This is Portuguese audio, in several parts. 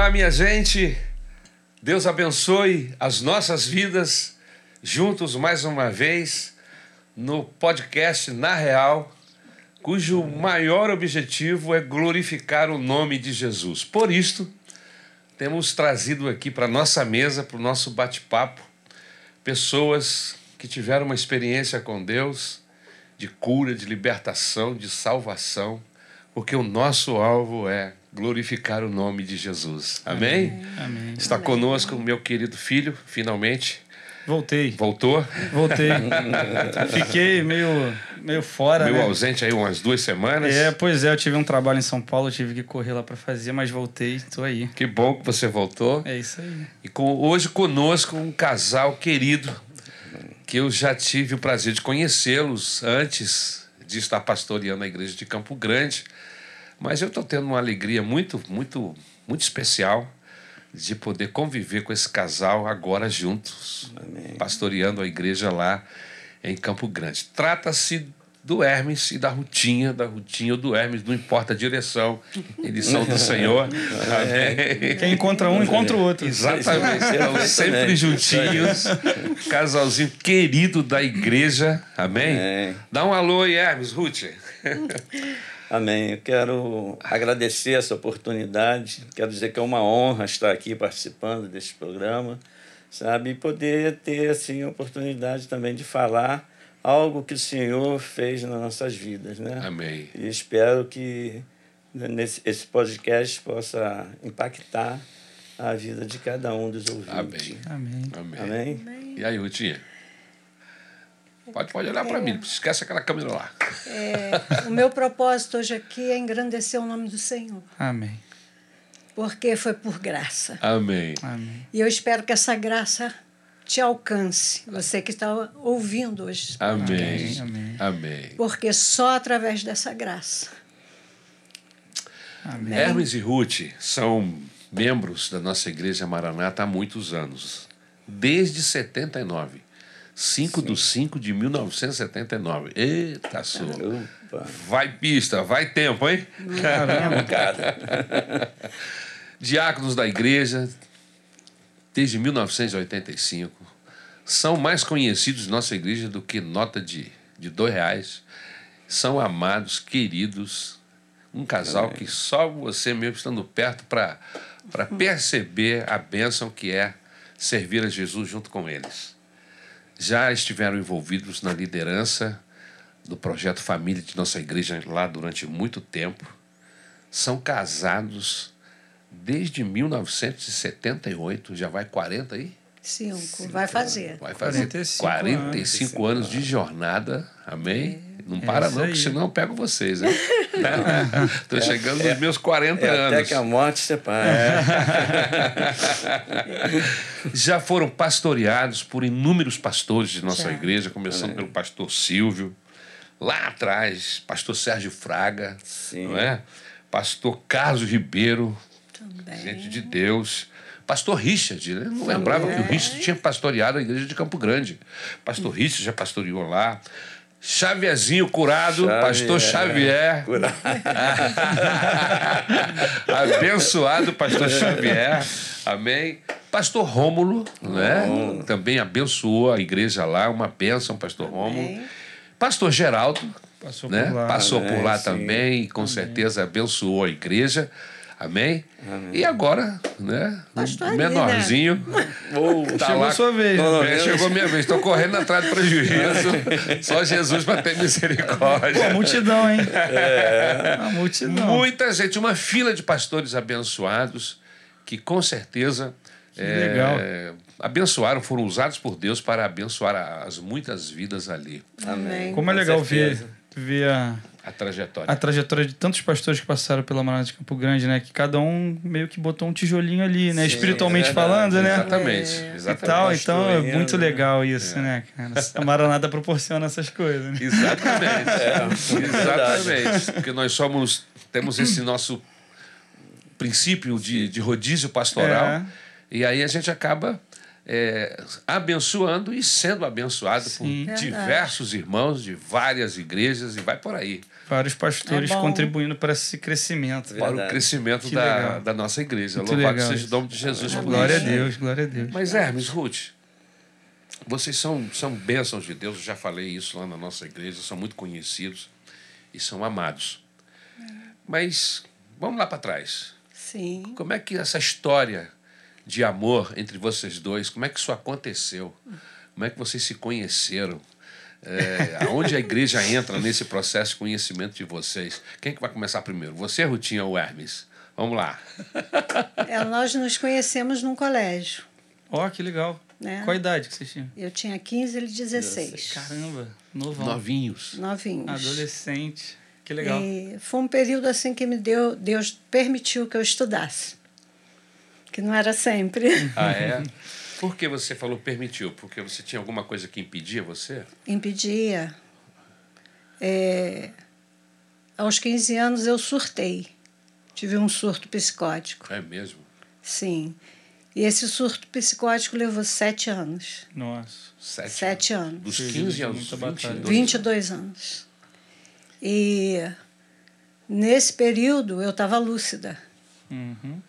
Olá, minha gente. Deus abençoe as nossas vidas juntos mais uma vez no podcast Na Real, cujo maior objetivo é glorificar o nome de Jesus. Por isto, temos trazido aqui para nossa mesa, para o nosso bate-papo, pessoas que tiveram uma experiência com Deus de cura, de libertação, de salvação, porque o nosso alvo é glorificar o nome de Jesus. Amém? Amém. Está Amém. conosco o meu querido filho, finalmente. Voltei. Voltou? Voltei. Fiquei meio, meio fora, Meio né? ausente aí umas duas semanas. É, pois é, eu tive um trabalho em São Paulo, tive que correr lá pra fazer, mas voltei, tô aí. Que bom que você voltou. É isso aí. E com, hoje conosco um casal querido que eu já tive o prazer de conhecê-los antes de estar pastoreando a igreja de Campo Grande. Mas eu estou tendo uma alegria muito, muito, muito especial de poder conviver com esse casal agora juntos, pastoreando a igreja lá em Campo Grande. Trata-se do Hermes e da Rutinha, da Rutinha ou do Hermes, não importa a direção, eles são do Senhor. Amém. Quem encontra um, encontra o outro. Exatamente. Sempre juntinhos. Casalzinho querido da igreja. Amém? Amém. Dá um alô aí, Hermes, Ruth. Amém. Eu quero agradecer essa oportunidade. Quero dizer que é uma honra estar aqui participando desse programa, sabe? E poder ter assim a oportunidade também de falar algo que o Senhor fez nas nossas vidas, né? Amém. E espero que nesse esse podcast possa impactar a vida de cada um dos ouvintes. Amém. Amém. Amém. Amém. E aí, Rutinha? Pode, pode olhar para mim, não esquece aquela câmera lá. É, o meu propósito hoje aqui é engrandecer o nome do Senhor, Amém. porque foi por graça. Amém. Amém. E eu espero que essa graça te alcance, você que está ouvindo hoje. Amém. Amém. Amém. Porque só através dessa graça. Amém. Hermes e Ruth são membros da nossa igreja Maranata há muitos anos. Desde 79. 5 de 5 de 1979. Eita, sua. Opa. Vai pista, vai tempo, hein? Caramba. Cara, Diáconos da igreja, desde 1985. São mais conhecidos em nossa igreja do que nota de, de dois reais. São amados, queridos. Um casal que só você mesmo estando perto para perceber a bênção que é servir a Jesus junto com eles. Já estiveram envolvidos na liderança do projeto Família de nossa igreja lá durante muito tempo. São casados desde 1978, já vai 40 aí? Cinco. Vai fazer. Vai fazer 45 45, anos, de jornada, amém? Não É para não, aí. que senão eu pego vocês, hein? Estou chegando nos meus 40 é até anos. que a morte separe. Já foram pastoreados por inúmeros pastores de nossa Já. igreja, começando pelo pastor Silvio, lá atrás, pastor Sérgio Fraga, Sim. não é? Pastor Carlos Ribeiro, Também. gente de Deus. Pastor Richard, né? não lembrava que o Richard tinha pastoreado a igreja de Campo Grande. Pastor Richard já pastoreou lá. Xavierzinho curado, Xavier. pastor Xavier. Cura- Abençoado pastor Xavier. Amém. Pastor Rômulo, né? Também abençoou a igreja lá, uma bênção, pastor Rômulo. Pastor Geraldo, Passou né? por lá. Passou por Amém, lá também e com certeza abençoou a igreja. Amém? E agora, né? Pastor o ali, né? menorzinho. Ou- Tá Chegou lá- a sua vez. Não, não, É, chegou minha vez, estou correndo atrás do prejuízo. Só Jesus para ter Pô, misericórdia. multidão, hein? É. A multidão. Muita gente, uma fila de pastores abençoados que com certeza é, legal. abençoaram, foram usados por Deus para abençoar as muitas vidas ali. Amém. Como é Com legal ver, ver a, A trajetória. a trajetória de tantos pastores que passaram pela Maranata de Campo Grande, né? Que cada um meio que botou um tijolinho ali, né? Sim, Espiritualmente é falando, né? Exatamente. É. E Exatamente. tal, então é muito né? legal isso, né, cara? A Maranata proporciona essas coisas, né? Exatamente. É, Exatamente. Porque nós somos, temos esse nosso princípio de, de rodízio pastoral. É. E aí a gente acaba é, abençoando e sendo abençoado Sim. por Verdade. diversos irmãos de várias igrejas e vai por aí. Vários pastores É contribuindo para esse crescimento. Para o Verdade. crescimento Que da, legal. da nossa igreja. Muito Louvado legal seja o isso. nome de Jesus. por Glória a isso. Deus, glória a Deus. Mas Hermes, Ruth, vocês são, são bênçãos de Deus, eu já falei isso lá na nossa igreja, são muito conhecidos e são amados. Mas vamos lá para trás. Sim. Como é que essa história de amor entre vocês dois, como é que isso aconteceu? Como é que vocês se conheceram? É, aonde a igreja entra nesse processo de conhecimento de vocês? Quem que vai começar primeiro? Você, Rutinha ou Hermes? Vamos lá. É, nós nos conhecemos num colégio. Ó, que legal. Né? Qual a idade que vocês tinham? Eu tinha 15, ele 16. Caramba, novão. Novinhos. Novinhos. Adolescente. Que legal. E foi um período assim que me deu, Deus permitiu que eu estudasse. Que não era sempre. Ah, é? Por que você falou permitiu? Porque você tinha alguma coisa que impedia você? Impedia. É, aos 15 anos eu surtei. Tive um surto psicótico. É mesmo? Sim. E esse surto psicótico levou sete anos. Nossa. Sete, Sete anos. Dos Sim, 15 aos muita 22. batalha. 22 anos. E nesse período eu estava lúcida. Uhum.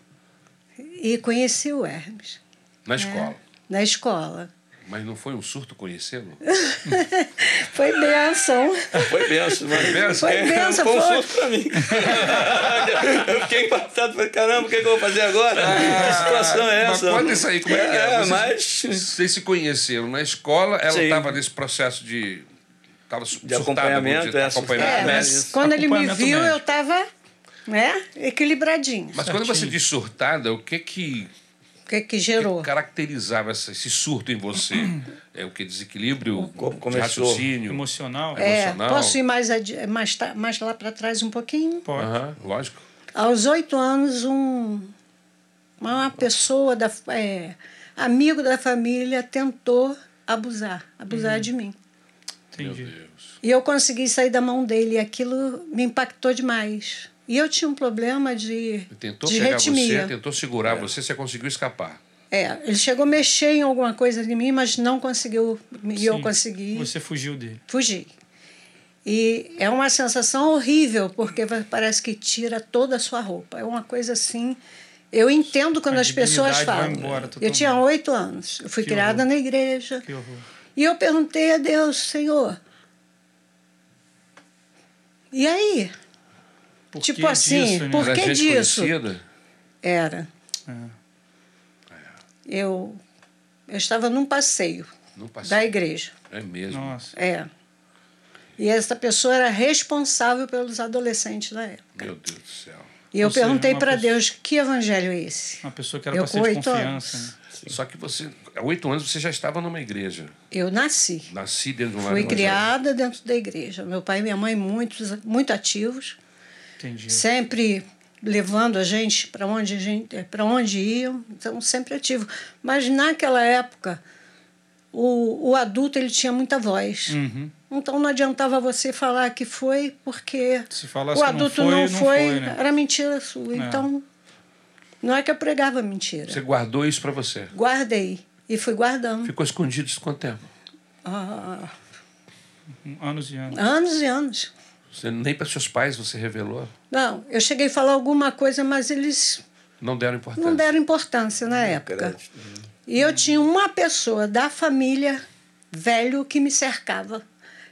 E conheci o Hermes. Na escola. Na escola. Mas não foi um surto conhecê-lo? Foi bênção. Foi benção, benção? Foi benção, Foi um foi. susto pra mim. eu fiquei impactado, falei, caramba, o que, que eu vou fazer agora? que situação é Ah, Mas essa? conta isso aí, como é que é? É, Vocês, mas... vocês se conheceram na escola, ela estava nesse processo de. Estava De acompanhamento, é, É, acompanhamento. mas Isso. quando ele me viu, eu estava né, equilibradinho. Mas quando você diz surtada, o que que, O que, que que gerou? caracterizava essa- esse surto em você? É o que? Desequilíbrio corpo de começou. raciocínio? Emocional? É, emocional. posso ir mais, mais, mais lá para trás um pouquinho? Pode. Lógico. Aos oito anos, um, uma pessoa, da, é, amigo da família, tentou abusar, abusar Uhum. de mim. Meu Entendi. Deus. E eu consegui sair da mão dele e aquilo me impactou demais. E eu tinha um problema de, Ele tentou de pegar retimia. você, tentou segurar você, você conseguiu escapar. É, ele chegou a mexer em alguma coisa de mim, mas não conseguiu. E eu Sim. consegui Você fugiu dele. fugir. E é uma sensação horrível, porque parece que tira toda a sua roupa. É uma coisa assim. Eu entendo quando A as pessoas falam. embora eu tinha oito anos. Eu fui Que criada horror. na igreja. Que horror. E eu perguntei a Deus, Senhor. E aí? Por Tipo que assim, disso, né? por Era que gente disso? conhecida? Era. É. Eu, eu estava num passeio Não passei. da igreja. É mesmo. Nossa. É. E essa pessoa era responsável pelos adolescentes da época. Meu Deus do céu. E eu seja, perguntei para pessoa- Deus que evangelho é esse. Uma pessoa que era Eu para ser com de oito confiança. anos. né? Só que você, há oito anos, você já estava numa igreja. Eu nasci. Nasci dentro de um lar Fui criada dentro da igreja. Meu pai e minha mãe muitos, muito ativos, Entendi. sempre levando a gente para onde a gente, para onde iam, então sempre ativo. Mas naquela época o, o adulto ele tinha muita voz. Uhum. Então não adiantava você falar que foi porque o que não adulto foi, não não foi, foi, né? era mentira sua. É. Então não é que eu pregava mentira. Você guardou isso para você. Guardei e fui guardando. Ficou escondido isso quanto tempo? Ah, Anos e anos. anos e anos. Você, nem para seus pais você revelou? Não, eu cheguei a falar alguma coisa, mas eles Não deram importância? não deram importância na época. Crédito. E eu tinha uma pessoa da família velho que me cercava.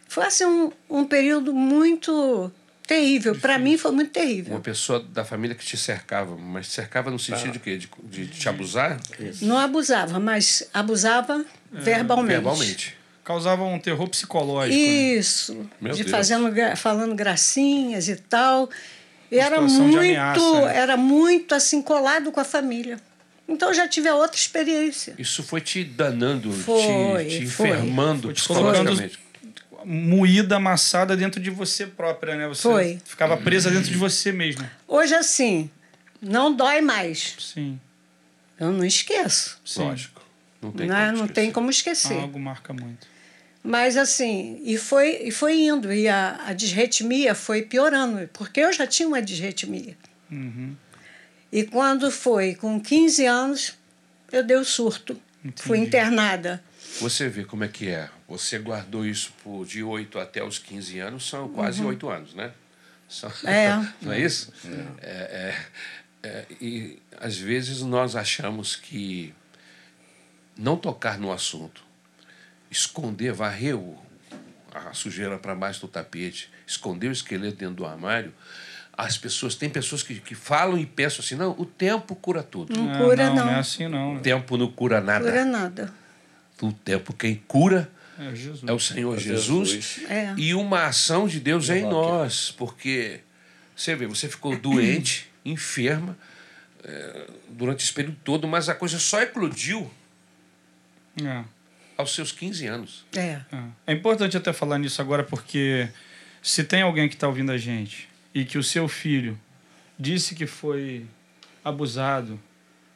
Foi assim um, um período muito terrível. Para mim foi muito Uma terrível. pessoa da família que te cercava, mas te cercava no sentido de quê? De, de te abusar? Não abusava, mas abusava verbalmente. Verbalmente. Causava um terror psicológico. né? Isso. Meu de Deus. fazendo, falando gracinhas e tal. E era muito, ameaça, né? era muito assim colado com a família. Então eu já tive a outra experiência. Isso foi te danando, Foi, te, te foi. enfermando Foi te colocando- psicologicamente. Moída, amassada dentro de você própria, né? Você Foi. ficava presa dentro de você mesma. Hoje assim, não dói mais. Sim. Eu não esqueço. Sim. Lógico. Não tem Não, como não esquecer. tem como esquecer. Algo marca muito. Mas assim, e foi, e foi indo. E a, a disritmia foi piorando, porque eu já tinha uma disritmia. Uhum. E quando foi com 15 anos, eu dei o surto. Fui internada. Você vê como é que é. Você guardou isso por de 8 até os 15 anos, são quase oito anos, né? São- É. Não é isso? É, é, é, e às vezes nós achamos que não tocar no assunto, esconder, varrer o- a sujeira para baixo do tapete, esconder o esqueleto dentro do armário, as pessoas, tem pessoas que, que falam e pensam assim, não, o tempo cura tudo. Não Ah, cura, não. não. Não é assim, não. O tempo não cura nada. Cura nada. O tempo quem cura É Jesus. é o Senhor É Jesus, Jesus. É. e uma ação de Deus é em nós, porque você vê, você ficou doente, enferma eh, durante esse período todo, mas a coisa só eclodiu É. aos seus 15 anos. É. É. É importante até falar nisso agora, porque se tem alguém que está ouvindo a gente e que o seu filho disse que foi abusado,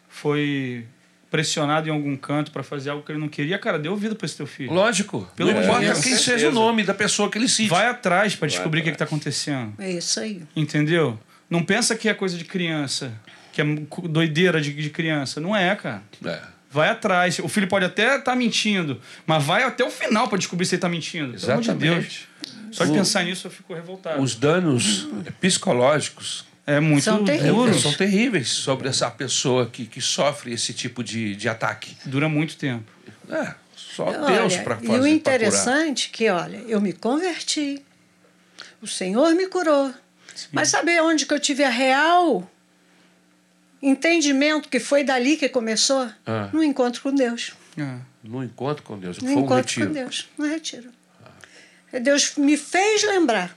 foi pressionado em algum canto para fazer algo que ele não queria, cara, dê ouvido para esse teu filho. Lógico, Pelo de importa Deus. quem seja o nome da pessoa que ele cite. Vai atrás para descobrir o que atrás. está acontecendo. É isso aí. Entendeu? Não pensa que é coisa de criança, que é doideira de, de criança. Não é, cara. É, Vai atrás. O filho pode até estar mentindo, mas vai até o final para descobrir se ele está mentindo. Pelo amor de Deus. exatamente. Só de O- pensar nisso eu fico revoltado. Os danos psicológicos É muito São terríveis. são terríveis sobre essa pessoa que, que sofre esse tipo de, de ataque. Dura muito tempo. É, só Deus Olha, para fazer. e o interessante é que, olha, eu me converti. O Senhor me curou. Mas sabe onde que eu tive a real entendimento que foi dali que começou? Ah. No encontro com Deus. É. No encontro com Deus. No Foi um encontro retiro. com Deus. No retiro. Deus me fez lembrar.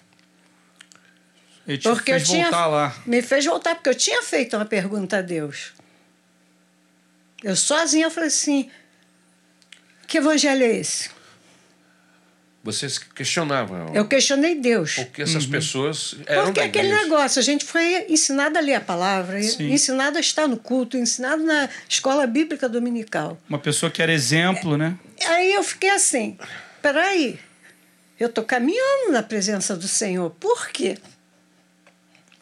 Ele te Porque fez eu tinha, voltar lá. Me fez voltar, porque eu tinha feito uma pergunta a Deus. Eu sozinha falei assim: que evangelho é esse? Vocês questionavam Eu questionei Deus. por que essas pessoas eram Porque da aquele negócio, a gente foi ensinado a ler a palavra, Sim. ensinado a estar no culto, ensinado na escola bíblica dominical. Uma pessoa que era exemplo, né? Aí eu fiquei assim: peraí, eu estou caminhando na presença do Senhor, por quê?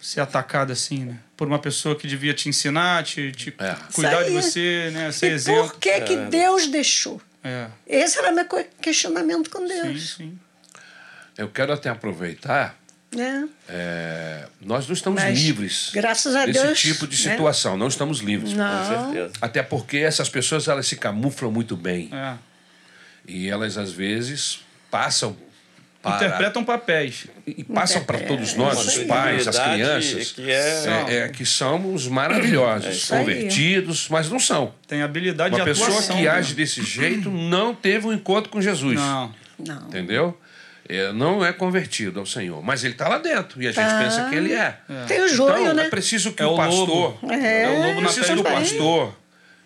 Ser atacado assim, né? Por uma pessoa que devia te ensinar, te, te É. cuidar de você, né? Ser E exemplo. por que, que Deus deixou? É. Esse era meu que- questionamento com Sim, Deus. sim. Eu quero até aproveitar. Né? é, nós não estamos Mas, livres graças a desse Deus, tipo de né? situação. Não estamos livres. Com Não. certeza. Até porque essas pessoas elas se camuflam muito bem. É. E elas, às vezes, passam para. Interpretam papéis. E passam para É, todos é nós, os pais, as crianças. que é- é, é, que somos maravilhosos, isso aí. convertidos, mas não são. Tem habilidade Uma de pessoa atuação. que né? age desse jeito não teve um encontro com Jesus. Não. Não. Entendeu? É, não é convertido ao Senhor. Mas ele está lá dentro e a gente Tá. pensa que ele é. Tem o joio, então, né? é preciso que É o pastor. lobo. É, É o lobo na pele que do pastor,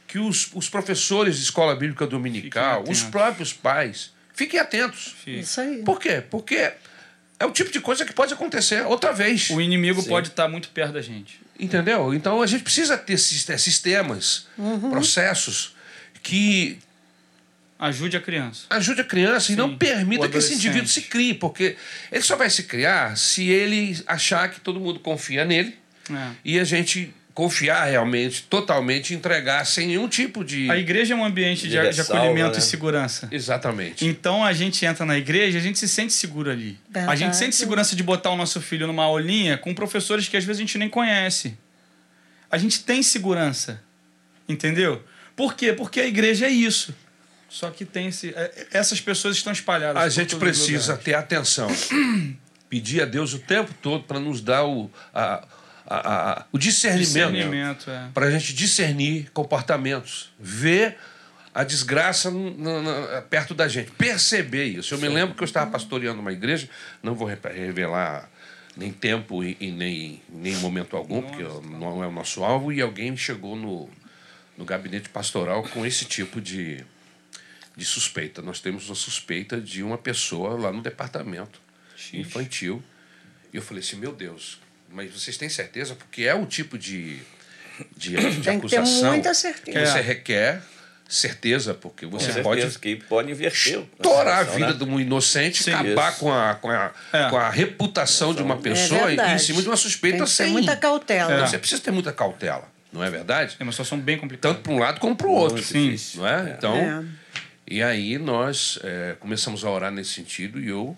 que os, os professores de escola bíblica dominical, os próprios pais, fiquem atentos. Isso aí. Por quê? Porque é o tipo de coisa que pode acontecer outra vez. O inimigo Sim. pode estar muito perto da gente. Entendeu? Então a gente precisa ter eh, sistemas, Uhum. processos que Ajude a criança. ajude a criança e não Sim, permita que esse indivíduo se crie, porque ele só vai se criar se ele achar que todo mundo confia nele É. e a gente confiar realmente, totalmente, entregar sem nenhum tipo de. A igreja é um ambiente de, De acolhimento né? e segurança. Exatamente. Então a gente entra na igreja, a gente se sente seguro ali. A Verdade. gente sente segurança de botar o nosso filho numa aulinha com professores que às vezes a gente nem conhece. A gente tem segurança. Entendeu? Por quê? Porque a igreja é isso. Só que tem esse, é- essas pessoas estão espalhadas. A por gente precisa ter atenção. Pedir a Deus o tempo todo para nos dar o, a, a- a- o discernimento. discernimento. É. Para a gente discernir comportamentos. Ver a desgraça perto da gente. Perceber isso. Eu me lembro que eu estava pastoreando uma igreja, não vou re- revelar nem tempo e, e nem, nem momento algum, porque não é o nosso alvo, e alguém chegou no, no gabinete pastoral com esse tipo de, de suspeita. Nós temos uma suspeita de uma pessoa lá no departamento infantil. E eu falei assim, meu Deus, mas vocês têm certeza? Porque é o tipo de, de, de Tem que ter acusação muita que certeza. você requer certeza, porque você pode que pode inverter. estourar a vida né? de um inocente, Sim. acabar Isso. com a, com, a, É. com a reputação de uma pessoa em cima de uma suspeita Tem que ter sem. muita cautela. Então, É. Você precisa ter muita cautela. Não é verdade? É uma situação bem complicada. Tanto para um lado como para o outro. Sim. Não é? Então, É. e aí nós é, começamos a orar nesse sentido e eu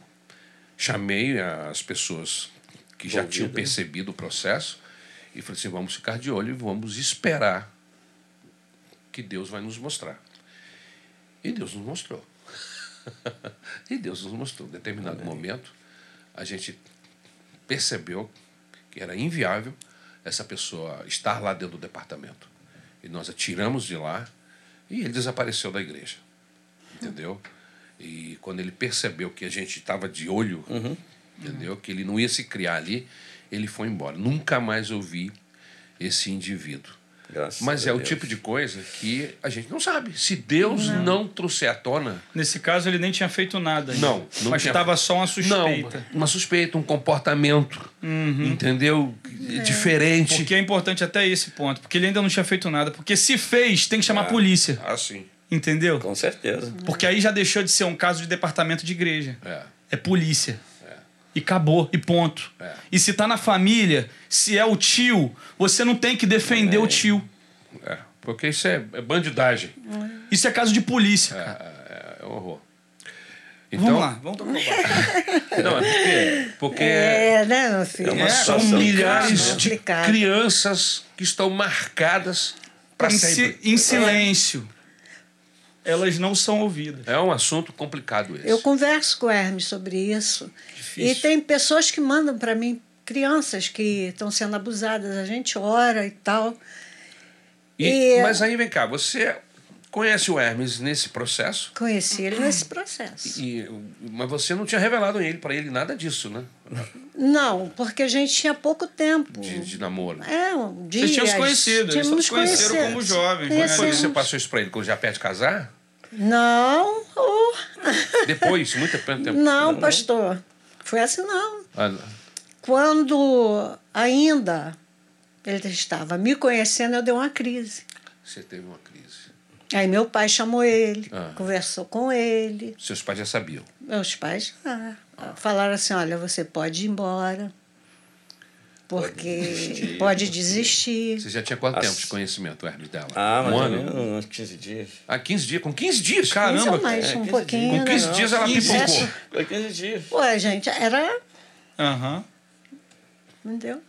chamei as pessoas que já tinham percebido o processo e falei assim, vamos ficar de olho e vamos esperar que Deus vai nos mostrar. E Deus nos mostrou. e Deus nos mostrou. Em determinado momento, a gente percebeu que era inviável essa pessoa estar lá dentro do departamento. E nós a tiramos de lá e ele desapareceu da igreja. Entendeu? E quando ele percebeu que a gente estava de olho, entendeu? Que ele não ia se criar ali, ele foi embora. Nunca mais ouvi esse indivíduo. Graças Mas a é o Deus. tipo de coisa que a gente não sabe. Se Deus não, trouxer à tona, Nesse caso, ele nem tinha feito nada. ainda. Não, não Mas tinha- estava só uma suspeita. não, uma suspeita, um comportamento, entendeu? Diferente. Porque é importante até esse ponto. Porque ele ainda não tinha feito nada. Porque se fez, tem que chamar a polícia. Ah, sim. Entendeu? Com certeza. Porque aí já deixou de ser um caso de departamento de igreja. É. É polícia. E acabou, e ponto. É. E se tá na família, se é o tio, você não tem que defender o tio. É, porque isso é, é bandidagem. Isso é caso de polícia. É, cara. é, é um horror. Então, Vamos lá, vamos barco. Não, é porque, porque É, né, meu filho? É uma É, são milhares de crianças que estão marcadas para si- sempre. em silêncio. Elas não são ouvidas. É um assunto complicado esse. Eu converso com o Hermes sobre isso. Difícil. E tem pessoas que mandam para mim, crianças que estão sendo abusadas, a gente ora e tal. E- E- Mas aí vem cá, você conhece o Hermes nesse processo, Conheci ele nesse processo. e, mas você não tinha revelado ele para ele nada disso, né? Não, porque a gente tinha pouco tempo. De, de namoro. É, um dia. Vocês tinham se conhecido, eles só se conheceram conhecido. como jovens, Quando foi que Conhecemos. você passou isso para ele? Quando já perto de casar? Não, oh, Depois, muito tempo. não, pastor. Foi assim, não. Ah, Quando ainda ele estava me conhecendo, eu dei uma crise. Você teve uma crise. Aí meu pai chamou ele, Ah. conversou com ele. Seus pais já sabiam. Meus pais ah, falaram assim: olha, você pode ir embora, porque desistir. pode desistir. Você já tinha quanto As- tempo de conhecimento, Hermes, dela? Ah, um ano? uns 15 dias. Ah, 15 dias? Com 15 dias? Caramba, mais é, um 15 pouquinho. Com 15 né? dias ela 15 pipocou. Foi 15 dias. Ué, gente, era. Aham. Entendeu?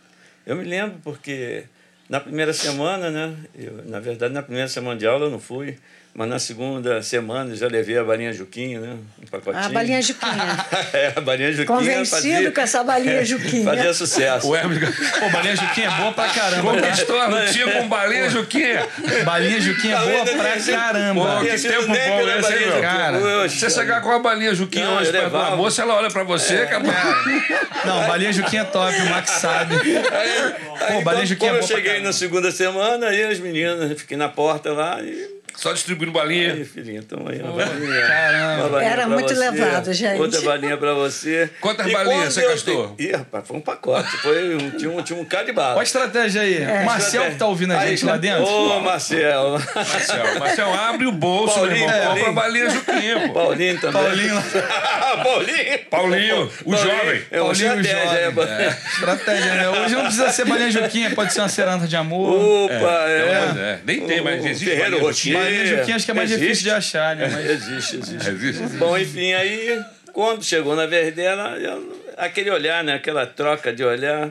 Eu me lembro porque na primeira semana, né? Eu, na verdade, na primeira semana de aula eu não fui, mas na segunda semana eu já levei a balinha Juquinha, né? Um pacotinho. A balinha Juquinha. é, a balinha Juquinha. Convencido fazia, com essa balinha Juquinha. Fazia sucesso. O Hermes Pô, balinha Juquinha é boa pra caramba. tá? conquistou a lutinha com balinha, Juquinha. Balinha Juquinha é boa pra caramba. Pô, que tempo bom esse, meu? Cara, Oxe, Você chegar com a balinha Juquinha Não, hoje eu pra uma moça, ela olha pra você, acabou. Não, balinha Juquinha é top, o Max sabe. Aí, Pô, balinha quando, Juquinha é eu boa pra cheguei na segunda semana, aí as meninas, fiquei na porta lá e. Só distribuindo balinha. Aí, filhinha, toma aí uma balinha. caramba. Uma balinha Era muito você, levado, gente. Outra balinha pra você. Quantas E balinhas você gastou? dei- Ih, rapaz, foi um pacote. Foi um, tinha, um, tinha um cara de bala. Olha a estratégia aí. O Marcel que tá ouvindo a Aí, gente lá dentro. Ô, Marcel. Marcel, Marcel, abre o bolso, Paulinho, meu irmão. Paulinho. Compra a balinha Juquinha, pô. Paulinho também. Paulinho. Paulinho. Paulinho, o jovem. É uma Paulinho estratégia. jovem. é. Estratégia, né? Hoje não precisa ser balinha Juquinha, pode ser uma ceranta de amor. Opa, é. Então, é, nem tem, mas existe Ferreiro balinha Juquinha. Balinha Juquinha acho que é mais Existe. difícil de achar, né? Mas... Existe, existe. Existe. Bom, enfim, aí quando chegou na vez dela, eu- aquele olhar, né? Aquela troca de olhar,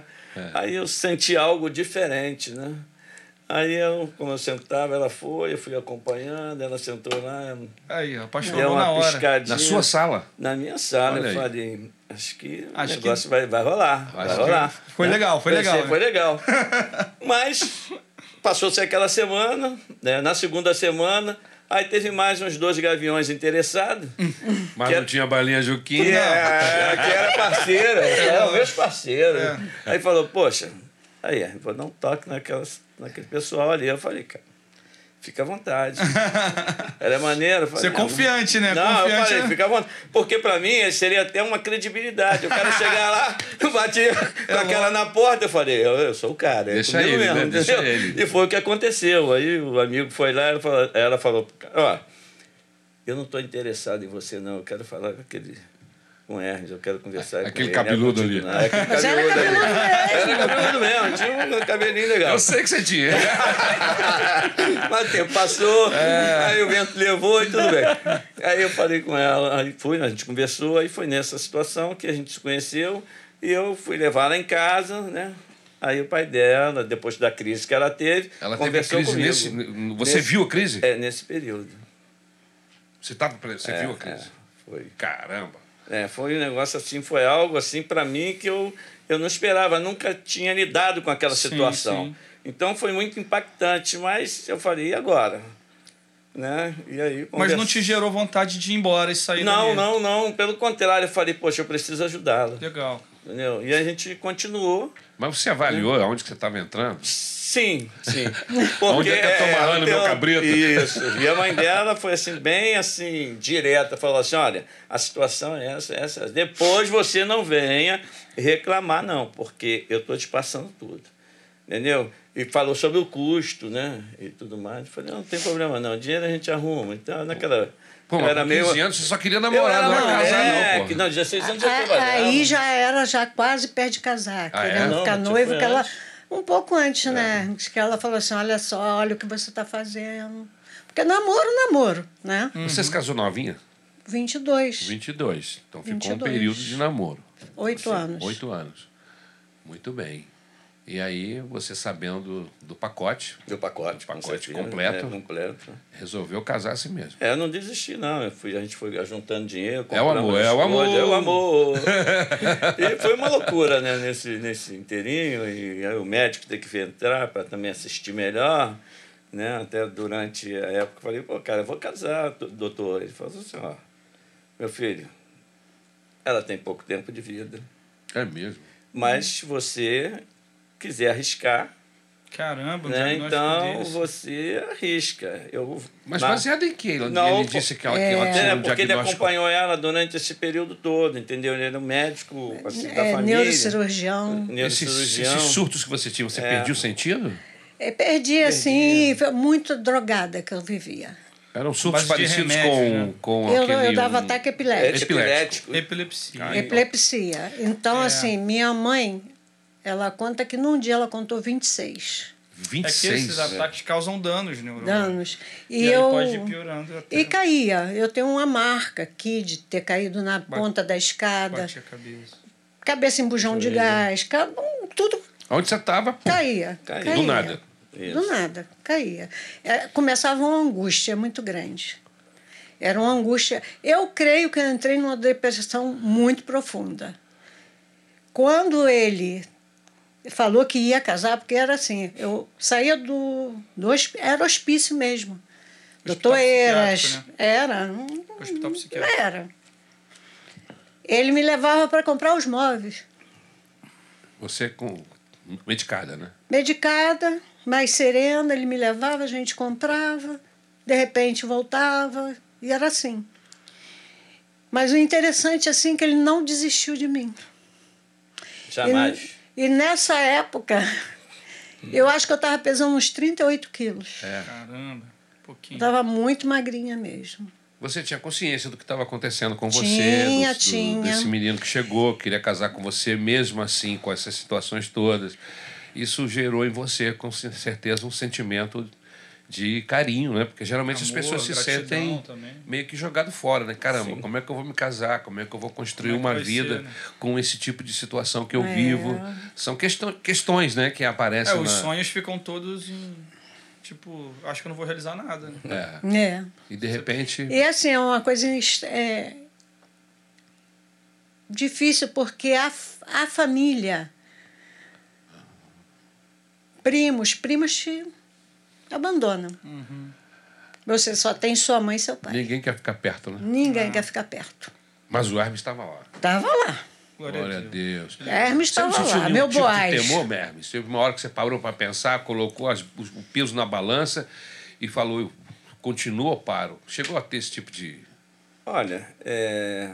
aí eu senti algo diferente, né? Aí eu, como eu sentava, ela foi, eu fui acompanhando, ela sentou lá, Aí, apaixonou na uma hora. piscadinha. Na sua sala. Na minha sala, Olha eu aí. falei, acho que Acho o negócio vai, vai rolar, vai Acho que rolar. Foi legal, foi Pensei, legal. Foi legal. Mas passou-se aquela semana, né? na segunda semana, aí teve mais uns dois gaviões interessados, Mas não é- tinha balinha Juquinha. é, que era parceira, era o meus parceiros. Aí falou, poxa, aí, vou dar um toque naquelas, naquele pessoal ali. Eu falei, cara, fica à vontade. Era maneiro. eu falei, Você é confiante, né? Não, eu Confiante, falei, né? fica à vontade. Porque pra mim seria até uma credibilidade. O cara chegar lá, batia com aquela na porta, eu falei, eu, eu sou o cara. é Deixa comigo ele, né? mesmo, Deixa entendeu? ele. E foi o que aconteceu. Aí o amigo foi lá, ela falou, ela falou ó, eu não estou interessado em você, não. Eu quero falar com aquele com o Hermes, eu quero conversar Aquele com ele. cabeludo né? ali. Não, é aquele Mas era cabeludo ali. cabeludo Era cabeludo mesmo, tinha um cabelinho legal. Eu sei que você tinha. Mas o tempo passou, É. aí o vento levou e tudo bem. Aí eu falei com ela, aí fui, a gente conversou, aí foi nessa situação que a gente se conheceu e eu fui levar ela em casa, né? Aí o pai dela, depois da crise que ela teve, Ela teve conversou crise comigo. nesse. Você Nesse- viu a crise? É, nesse período. Você, tava, você É, viu a crise? é, foi. Caramba. É, foi um negócio assim, foi algo assim para mim que eu, eu não esperava, nunca tinha lidado com aquela Sim, situação. sim. Então foi muito impactante, mas eu falei, e agora? Né? E aí, Mas não te gerou vontade de ir embora e sair Não, não, não. Pelo contrário, eu falei, poxa, eu preciso ajudá-la. Legal. Entendeu? E a gente continuou. Mas você avaliou aonde que você estava entrando? Sim, sim. Onde é que eu tô amarrando tem meu uma- cabrito? Isso. E a mãe dela foi assim, bem assim, direta. Falou assim, olha, a situação é essa, essa. Depois você não venha reclamar, não, porque eu tô te passando tudo. Entendeu? E falou sobre o custo, né? E tudo mais. Eu falei, não, não tem problema não. Dinheiro a gente arruma. Então, naquela... Pô, era com meio... 15 anos você só queria namorar, era, não era casar, é, não, que pô. não, 16 anos já A- trabalhava. Aí já era já quase perto de casar, Ah, é? querendo Não, ficar mas noivo, que ela antes. um pouco antes, né? Que ela falou assim, olha só, olha o que você está fazendo. Porque namoro, namoro, né? Você se casou novinha? 22, 22. Então ficou um 22. período de namoro. oito anos. Oito anos. Muito bem. E aí, você sabendo do pacote, Meu pacote. com Pacote certeza, completo. É, completo. resolveu casar assim mesmo. É, eu não desisti, não. Eu fui, a gente foi juntando dinheiro. É o amor, as é o amor. É o amor. e foi uma loucura, né, nesse, nesse inteirinho. E aí o médico teve que entrar para também assistir melhor. Né? Até durante a época eu falei, pô, cara, eu vou casar, do- doutor. Ele falou assim, ó, meu filho, ela tem pouco tempo de vida. É mesmo. Mas você quiser arriscar, Caramba, né, então desse. você arrisca. Eu, Mas na- baseado em quê? Ele, Não, ele disse que ela, que ela é, tinha É, um porque ele acompanhou ela durante esse período todo, entendeu? Ele era um médico assim, da É, família. neurocirurgião. Esses, Neurocirurgião. esses surtos que você tinha, você É. perdia o sentido? Eu perdi, assim, foi muito drogada que eu vivia. Eram surtos parecidos remédio, com, né? com Eu, aquele... eu dava um- ataque É epilético. epilético. Epilepsia. Epilepsia. Então, É. assim, minha mãe, ela conta que num dia ela contou 26 É que 26. esses ataques causam danos neurológicos. danos. E, E, aí eu. pode ir piorando até. E caía. Eu tenho uma marca aqui de ter caído na ponta da escada, Bate a cabeça. cabeça em bujão de gás, tudo Onde você estava? caía. Caía. caía. Do nada. Isso. Do nada, caía. É, começava uma angústia muito grande. Era uma angústia. Eu creio que eu entrei numa depressão muito profunda. Quando ele falou que ia casar, porque era assim, eu saía do. do era hospício mesmo. Doutor Eiras. psiquiátrico, Era. hum, Hospital psiquiátrico. Era. Ele me levava para comprar os móveis. Você com medicada, né? medicada, mais serena, ele me levava, a gente comprava, de repente voltava, e era assim. Mas o interessante assim é que ele não desistiu de mim. Jamais. E, e nessa época, eu acho que eu estava pesando uns 38 quilos. É. Caramba, um pouquinho. Estava muito magrinha mesmo. Você tinha consciência do que estava acontecendo com você, Tinha, tinha. desse menino que chegou, queria casar com você, mesmo assim, com essas situações todas. Isso gerou em você, com certeza, um sentimento de carinho, né? Porque geralmente as Amor, pessoas se sentem também. meio que jogado fora, né? Caramba, como é que eu vou me casar? Como é que eu vou construir é uma vida ser, né? com esse tipo de situação que eu É. vivo? São questão, questões, né, que aparecem É, os na... sonhos ficam todos em. Tipo, acho que eu não vou realizar nada. Né? É. É. E de repente... E assim, é uma coisa é, difícil porque a, a família, primos, primas te abandonam. Você só tem sua mãe e seu pai. Ninguém quer ficar perto, né? Ninguém quer ficar perto. Mas o Hermes estava lá. Tava lá. Glória, Glória a Deus. Hermes Você não estava lá, meu tipo Boaz. de temor, Hermes? Teve uma hora que você parou para pensar, colocou as- o, peso na balança e falou, eu continuo ou paro? Chegou a ter esse tipo de... Olha, é,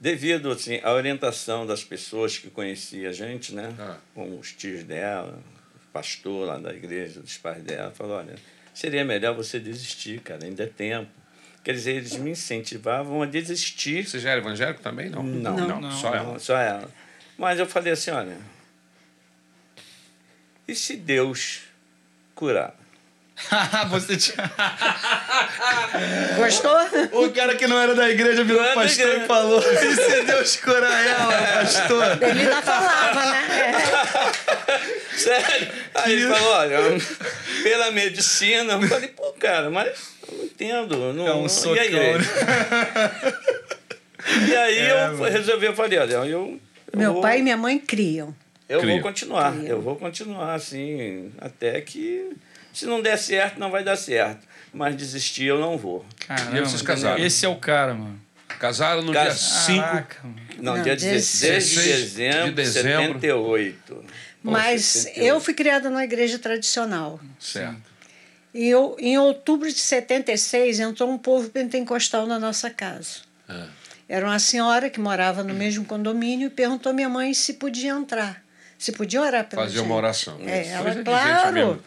devido assim, à orientação das pessoas que conheciam a gente, né? Ah. Com os tios dela, pastor lá da igreja, dos pais dela, falou, olha, seria melhor você desistir, cara, ainda é tempo. Quer dizer, eles me incentivavam a desistir. Você já era evangélico também? Não. Não. não, Não. só ela. Não, só ela. Mas eu falei assim, olha, e se Deus curar? Você tinha... Gostou? O cara que não era da igreja virou Não pastor igreja. e falou: E se Deus curar ela, pastor? Ele ainda falava, né? Sério? Aí ele falou, olha, pela medicina, eu falei, pô, cara, mas eu não entendo. Não, É um socão, e a igreja? E aí É, eu mano. resolvi, eu falei, olha, eu. eu Meu vou- pai e minha mãe criam. Eu vou continuar, eu vou continuar assim, até que se não der certo, não vai dar certo. Mas desistir eu não vou. Caramba, E vocês casaram? Esse é o cara, mano. Casaram no Casa- dia 5. Caraca, mano. Não, Não, dia 16 16 de dezembro de de dezembro. 78. Mas 78. eu fui criada na igreja tradicional. Certo. E eu, em outubro de 76 entrou um povo pentecostal na nossa casa. Ah. Era uma senhora que morava no mesmo condomínio e perguntou à minha mãe se podia entrar. Se podia orar pela Fazer gente. uma oração. É, Isso. ela, claro,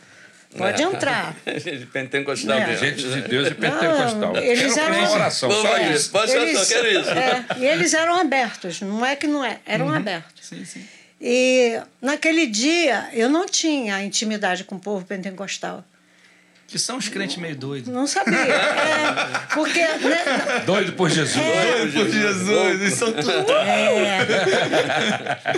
pode entrar. Pentecostal É. mesmo. Gente de Deus e pentecostal. eles Quero eram- uma oração, só isso. Pode ser só, quero isso. é, e eles eram abertos, não é que não é, eram abertos. Sim, sim. E naquele dia eu não tinha intimidade com o povo pentecostal. Que são os crentes meio doidos. Não sabia. É, porque né, Doido por Jesus. Doido por Jesus, eles são tudo. É.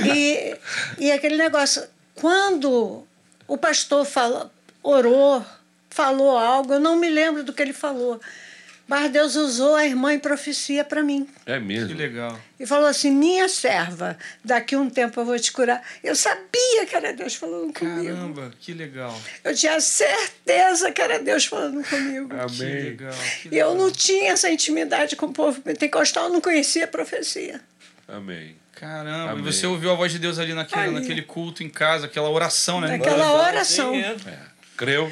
E, e aquele negócio, quando o pastor falou, orou, falou algo, eu não me lembro do que ele falou, mas Deus usou a irmã em profecia para mim. É Que mesmo. legal. E falou assim: Minha serva, daqui um tempo eu vou te curar. Eu sabia que era Deus falando comigo. Caramba, que legal. Eu tinha certeza que era Deus falando comigo. Que Amém. legal. que E eu legal. não tinha essa intimidade com o povo pentecostal, eu não conhecia a profecia. Amém. Caramba, Amém. e você ouviu a voz de Deus ali naquele, Ali. naquele culto em casa, aquela oração, né? Naquela oração. É. É. Creu.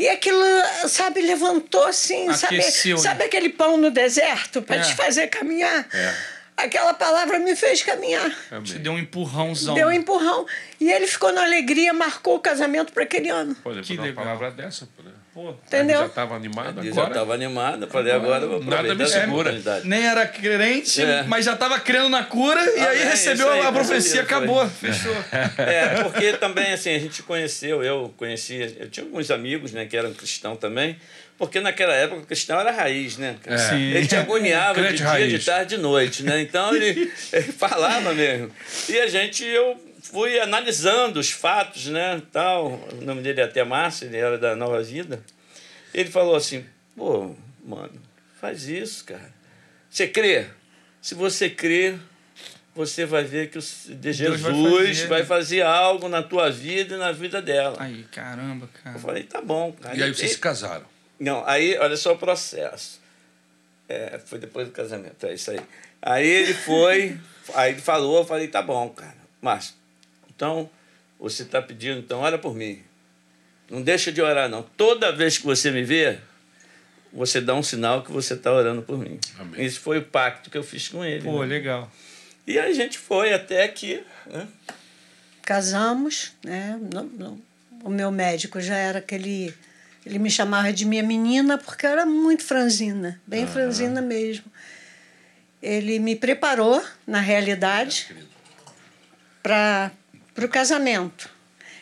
E aquilo, sabe, levantou assim, Aqueceu, sabe, né? sabe aquele pão no deserto para É. te fazer caminhar? É. Aquela palavra me fez caminhar. Te deu um empurrãozão. Deu um empurrão. E ele ficou na alegria, marcou o casamento para aquele ano. Pô, Que que uma legal. palavra dessa, pô, né? Pô, Entendeu? Já estava animado Ele já agora. estava animado, eu falei, agora eu vou Nada me segura. nem era crente, É. mas já estava crendo na cura e aí Amém, recebeu aí, a profecia, acabou, foi. fechou. É, porque também, assim, a gente conheceu, eu conhecia, eu tinha alguns amigos, né, que eram cristãos também, porque naquela época o cristão era raiz, né? É. Sim. Ele te agoniava de dia, raiz. de tarde, de noite, né? Então ele, ele falava mesmo. E a gente, eu fui analisando os fatos, né, tal. O nome dele é até Márcio, ele era da Nova Vida. Ele falou assim, pô, mano, faz isso, cara. Você crê? Se você crê, você vai ver que o de Deus Jesus vai vai fazer, fazer, né? algo na tua vida e na vida dela. Aí, caramba, cara. Eu falei, tá bom, cara. E aí vocês se casaram. Não, aí, olha só o processo. É, foi depois do casamento, é isso aí. Aí ele foi, aí ele falou, eu falei, tá bom, cara. Márcio, então, você está pedindo, então ora por mim. Não deixa de orar, não. Toda vez que você me vê, você dá um sinal que você está orando por mim. Amém. Esse foi o pacto que eu fiz com ele. Pô, né? legal. E a gente foi até aqui. Né? Casamos, né? Não- não- O meu médico já era aquele. Ele me chamava de minha menina porque eu era muito franzina, bem franzina mesmo. Ele me preparou, na realidade, para o casamento.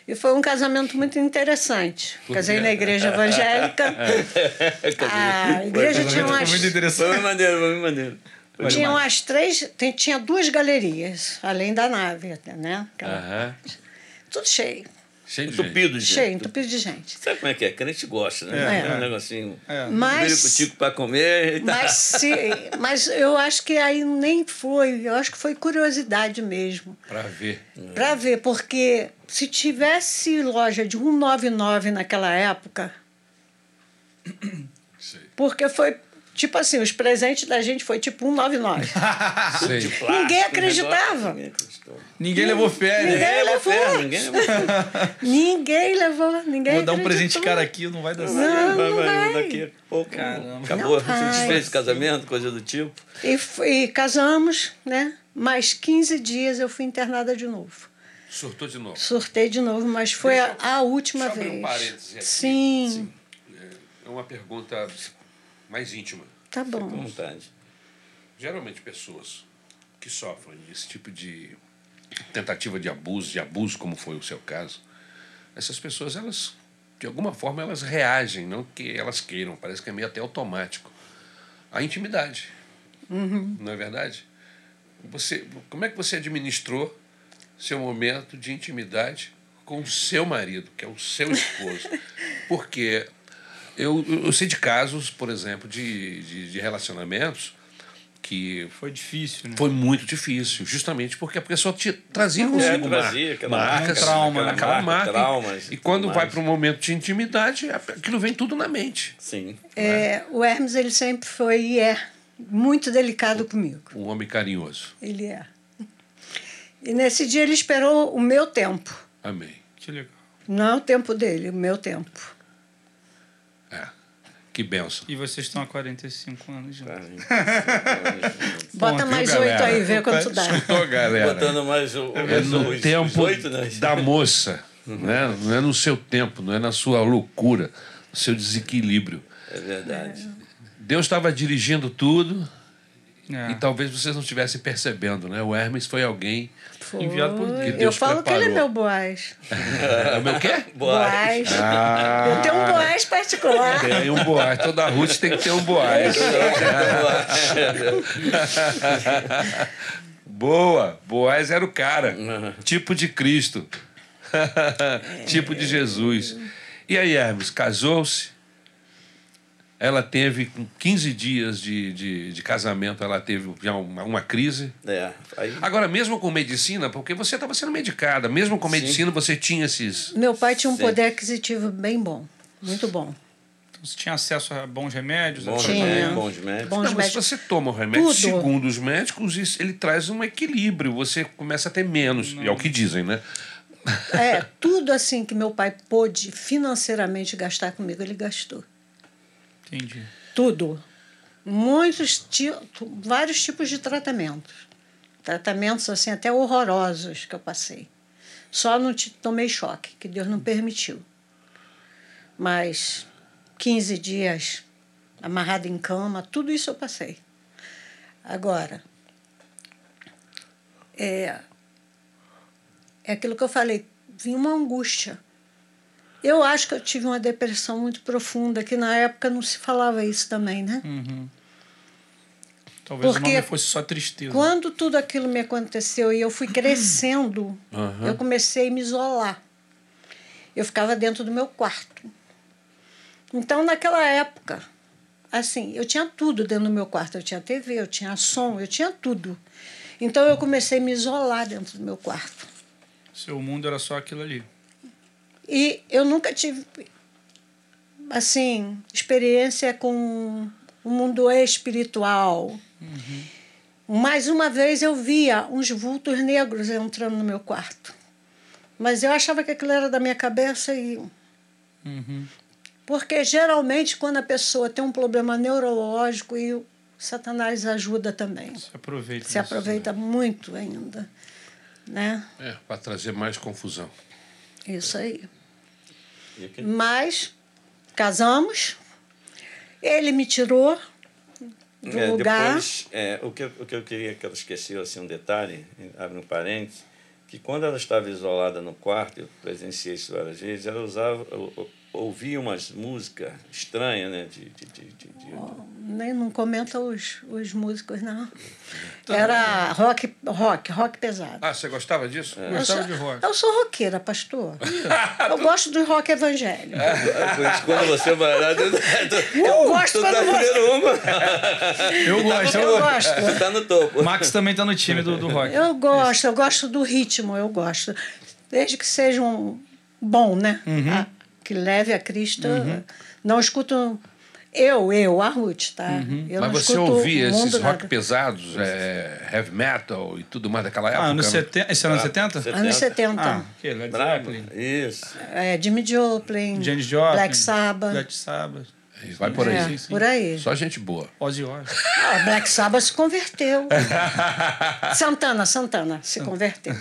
E foi um casamento muito interessante. Casei na igreja evangélica. A igreja tinha Foi umas, muito Foi interessante. muito maneiro, foi maneiro. tinha umas três, tem- tinha duas galerias, além da nave, até, né? Aquela-. Tudo cheio, Cheio de gente. Entupido, gente. cheio, entupido de gente. Sabe como é que é? Crente gosta, né? É. um negocinho. É. Mas- Mas... para comer e tal. Mas, se, mas eu acho que aí nem foi, eu acho que foi curiosidade mesmo. Pra ver. Para ver, porque se tivesse loja de 199 naquela época, Sei. porque foi tipo assim, os presentes da gente foi tipo 199. Sei. Ninguém acreditava. Ninguém acreditou. Ninguém levou fé, né? Ninguém Ninguém levou levou. fé, ninguém levou fé. ninguém levou, ninguém Vou dar um presente acreditou. cara aqui, não vai dar certo. Não, Vai, não vai, vai. Daqui a pouco Caramba. acabou. Não desfez o casamento, coisa do tipo. E, e casamos, né? Mais 15 dias eu fui internada de novo. Surtou de novo. Surtei de novo, mas foi Deixa a, a última vez. um aqui. Sim. É uma pergunta mais íntima. Tá à bom. vontade. Geralmente pessoas que sofrem esse tipo de tentativa de abuso, de abuso como foi o seu caso, essas pessoas elas de alguma forma elas reagem, não que elas queiram, parece que é meio até automático. A intimidade. Não é verdade? Você, como é que você administrou seu momento de intimidade com o seu marido, que é o seu esposo? Porque eu, eu sei de casos, por exemplo, de, de, de relacionamentos que Foi difícil, né? foi muito difícil, justamente porque a pessoa te trazia É, consigo mar- trazia aquela marcas, marca, trauma, aquela, né? aquela marca, marca. traumas e e quando vai para um momento de intimidade, aquilo vem tudo na mente. Sim. É, o Hermes ele sempre foi e é muito delicado comigo. Um homem carinhoso. Ele é. E nesse dia ele esperou o meu tempo. Amém. Que legal. Não o tempo dele, o meu tempo. Que benção. E vocês estão há 45 anos juntos. Bota mais oito aí, vê quanto dá. Escutou, galera? Botando mais o, É no os- tempo os oito, né? da moça. Né? Não é no seu tempo, não é na sua loucura, no seu desequilíbrio. É verdade. Deus estava dirigindo tudo É. e talvez vocês não estivessem percebendo, né? O Hermes foi alguém. Foi. Enviado por Deus. Que Eu falo que ele é preparou. meu boaz. É o meu quê? Boaz. Ah, Eu tenho um boaz particular. Tem um boaz. Toda Ruth tem que ter um boaz. Boa. Boaz era o cara. Tipo de Cristo. tipo de Jesus. E aí, Hermes, casou-se. Ela teve, com 15 dias de, de, de casamento, ela teve já uma, uma crise. É, aí, Agora, mesmo com medicina, porque você estava sendo medicada, mesmo com medicina, você tinha esses. Meu pai tinha um Sim. poder aquisitivo bem bom. Muito bom. Então, você tinha acesso a bons remédios? bons remédios, bons Não, mas você toma o remédio, Tudo. segundo os médicos, isso- ele traz um equilíbrio. Você começa a ter menos. E é o que dizem, né? É, tudo assim que meu pai pôde financeiramente gastar comigo, ele gastou. Entendi. Tudo. Muitos, vários tipos de tratamentos. Tratamentos assim até horrorosos que eu passei. Só não tomei choque, que Deus não permitiu. Mas 15 dias amarrado em cama, tudo isso eu passei. Agora, é, é aquilo que eu falei, vinha uma angústia. Eu acho que eu tive uma depressão muito profunda, que na época não se falava isso também, né? Talvez Porque o nome fosse só tristeza. Quando tudo aquilo me aconteceu e eu fui crescendo, eu comecei a me isolar. Eu ficava dentro do meu quarto. Então, naquela época, assim, eu tinha tudo dentro do meu quarto. Eu tinha TV, eu tinha som, eu tinha tudo. Então, eu comecei a me isolar dentro do meu quarto. Seu mundo era só aquilo ali. E eu nunca tive, assim, experiência com o mundo espiritual. Mais uma vez eu via uns vultos negros entrando no meu quarto. Mas eu achava que aquilo era da minha cabeça e. Porque geralmente, quando a pessoa tem um problema neurológico, e o Satanás ajuda também. Se aproveita. Se aproveita muito ainda. Né? É, para trazer mais confusão. Isso aí. Mas casamos, ele me tirou do É, lugar. Depois, é, o, que, eu- o que eu queria que ela esqueceu, assim, um detalhe, abre um parênteses, que quando ela estava isolada no quarto, eu presenciei isso várias vezes, ela usava, ouvia umas músicas estranhas, né? De, de, de, de- de- Nem não comenta os, os músicos, não. Era rock, rock, rock pesado. Ah, você gostava disso? Eu Gostava sou, de rock. eu sou roqueira, pastor. Eu gosto do rock evangélico. Por isso, quando você vai lá, tu, Eu gosto tu tá quando você- uma. Eu gosto. Eu Eu... gosto. Tá no topo. Max também tá no time do, do rock. Eu gosto, eu gosto do ritmo, eu gosto. Desde que seja um bom, né? Uhum. Ah, que leve a Cristo. Não escuto. Eu, eu, a Ruth, tá? Eu Mas não você escuto ouvia esses rock nada. pesados, é, heavy metal e tudo mais daquela época? Ah, anos né? 70. Esse é anos 70? Anos 70. Ah, que Led Bravo. Zeppelin. Isso. É, Jimmy Joplin, Janis Joplin. Black Sabbath. Black Sabbath. Vai por aí. é, sim, sim. por aí. Só gente boa. Ozzy Osbourne. Ah, Black Sabbath se converteu. Santana, Santana se converteu.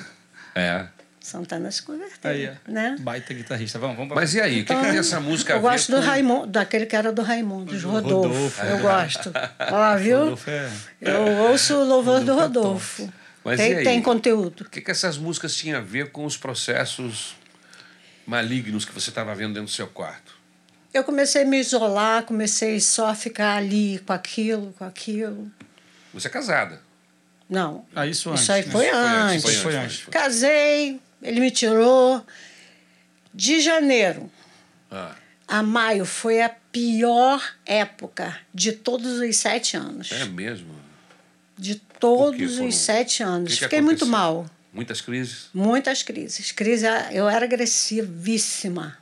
É. Santana se converteu, Aí, né? Baita guitarrista. Vamos, vamos pra Mas e aí, o que, que tem essa música eu gosto do com- Raimundo, daquele que era do Raimundo, Do Rodolfo. Rodolfo, Eu é. gosto. Ó, viu? Rodolfo é- Eu ouço o louvor do Rodolfo é Rodolfo. Mas e aí? tem, tem conteúdo. O que, que essas músicas tinham a ver com os processos malignos que você estava vendo dentro do seu quarto? Eu comecei a me isolar, comecei só a ficar ali com aquilo, com aquilo. Você é casada. Não. Ah, isso antes. Isso aí né? foi Isso foi antes, antes. foi Isso foi antes, antes. Casei, ele me tirou. De janeiro Ah, a maio foi a pior época de todos os sete anos. é mesmo? De todos Foram- os sete anos. que que Fiquei muito aconteceu? mal. Muitas crises? Muitas crises. Crise, eu era agressivíssima.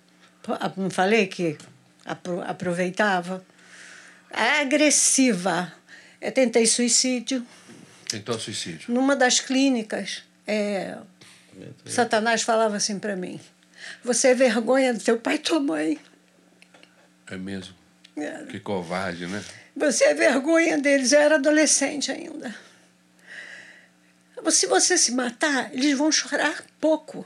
Não falei que apro- aproveitava? Agressiva. Eu tentei suicídio. Tentou suicídio. Numa das clínicas, é, Satanás falava assim para mim: Você é vergonha do teu pai e tua mãe. É mesmo? É. Que covarde, né? Você é vergonha deles. Eu era adolescente ainda. Se você se matar, eles vão chorar pouco.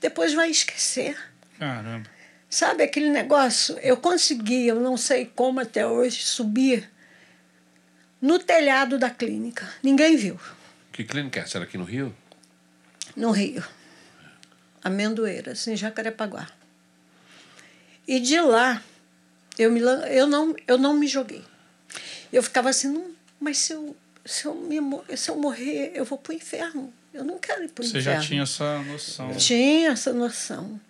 Depois vai esquecer. Caramba. Sabe aquele negócio? Eu consegui, eu não sei como até hoje, subir no telhado da clínica. Ninguém viu. Que clínica é essa? Era aqui no Rio? No Rio. Amendoeiras, em Jacarepaguá. E de lá, eu, me, eu, não, eu não me joguei. Eu ficava assim, não, mas se eu, se, eu me, se eu morrer, eu vou para o inferno. Eu não quero ir para o Você inferno. já tinha essa noção. Tinha essa noção.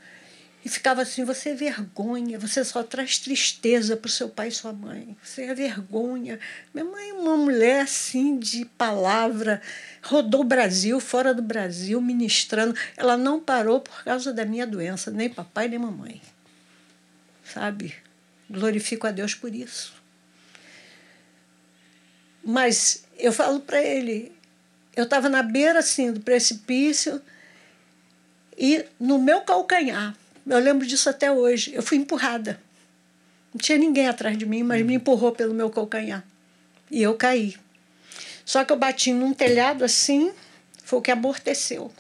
E ficava assim, você é vergonha, você só traz tristeza para o seu pai e sua mãe. Você é vergonha. Minha mãe é uma mulher assim de palavra, rodou o Brasil, fora do Brasil, ministrando. Ela não parou por causa da minha doença, nem papai nem mamãe. Sabe? Glorifico a Deus por isso. Mas eu falo para ele, eu estava na beira assim do precipício e no meu calcanhar, eu lembro disso até hoje, eu fui empurrada. Não tinha ninguém atrás de mim, mas me empurrou pelo meu calcanhar. E eu caí. Só que eu bati num telhado assim, foi o que amorteceu.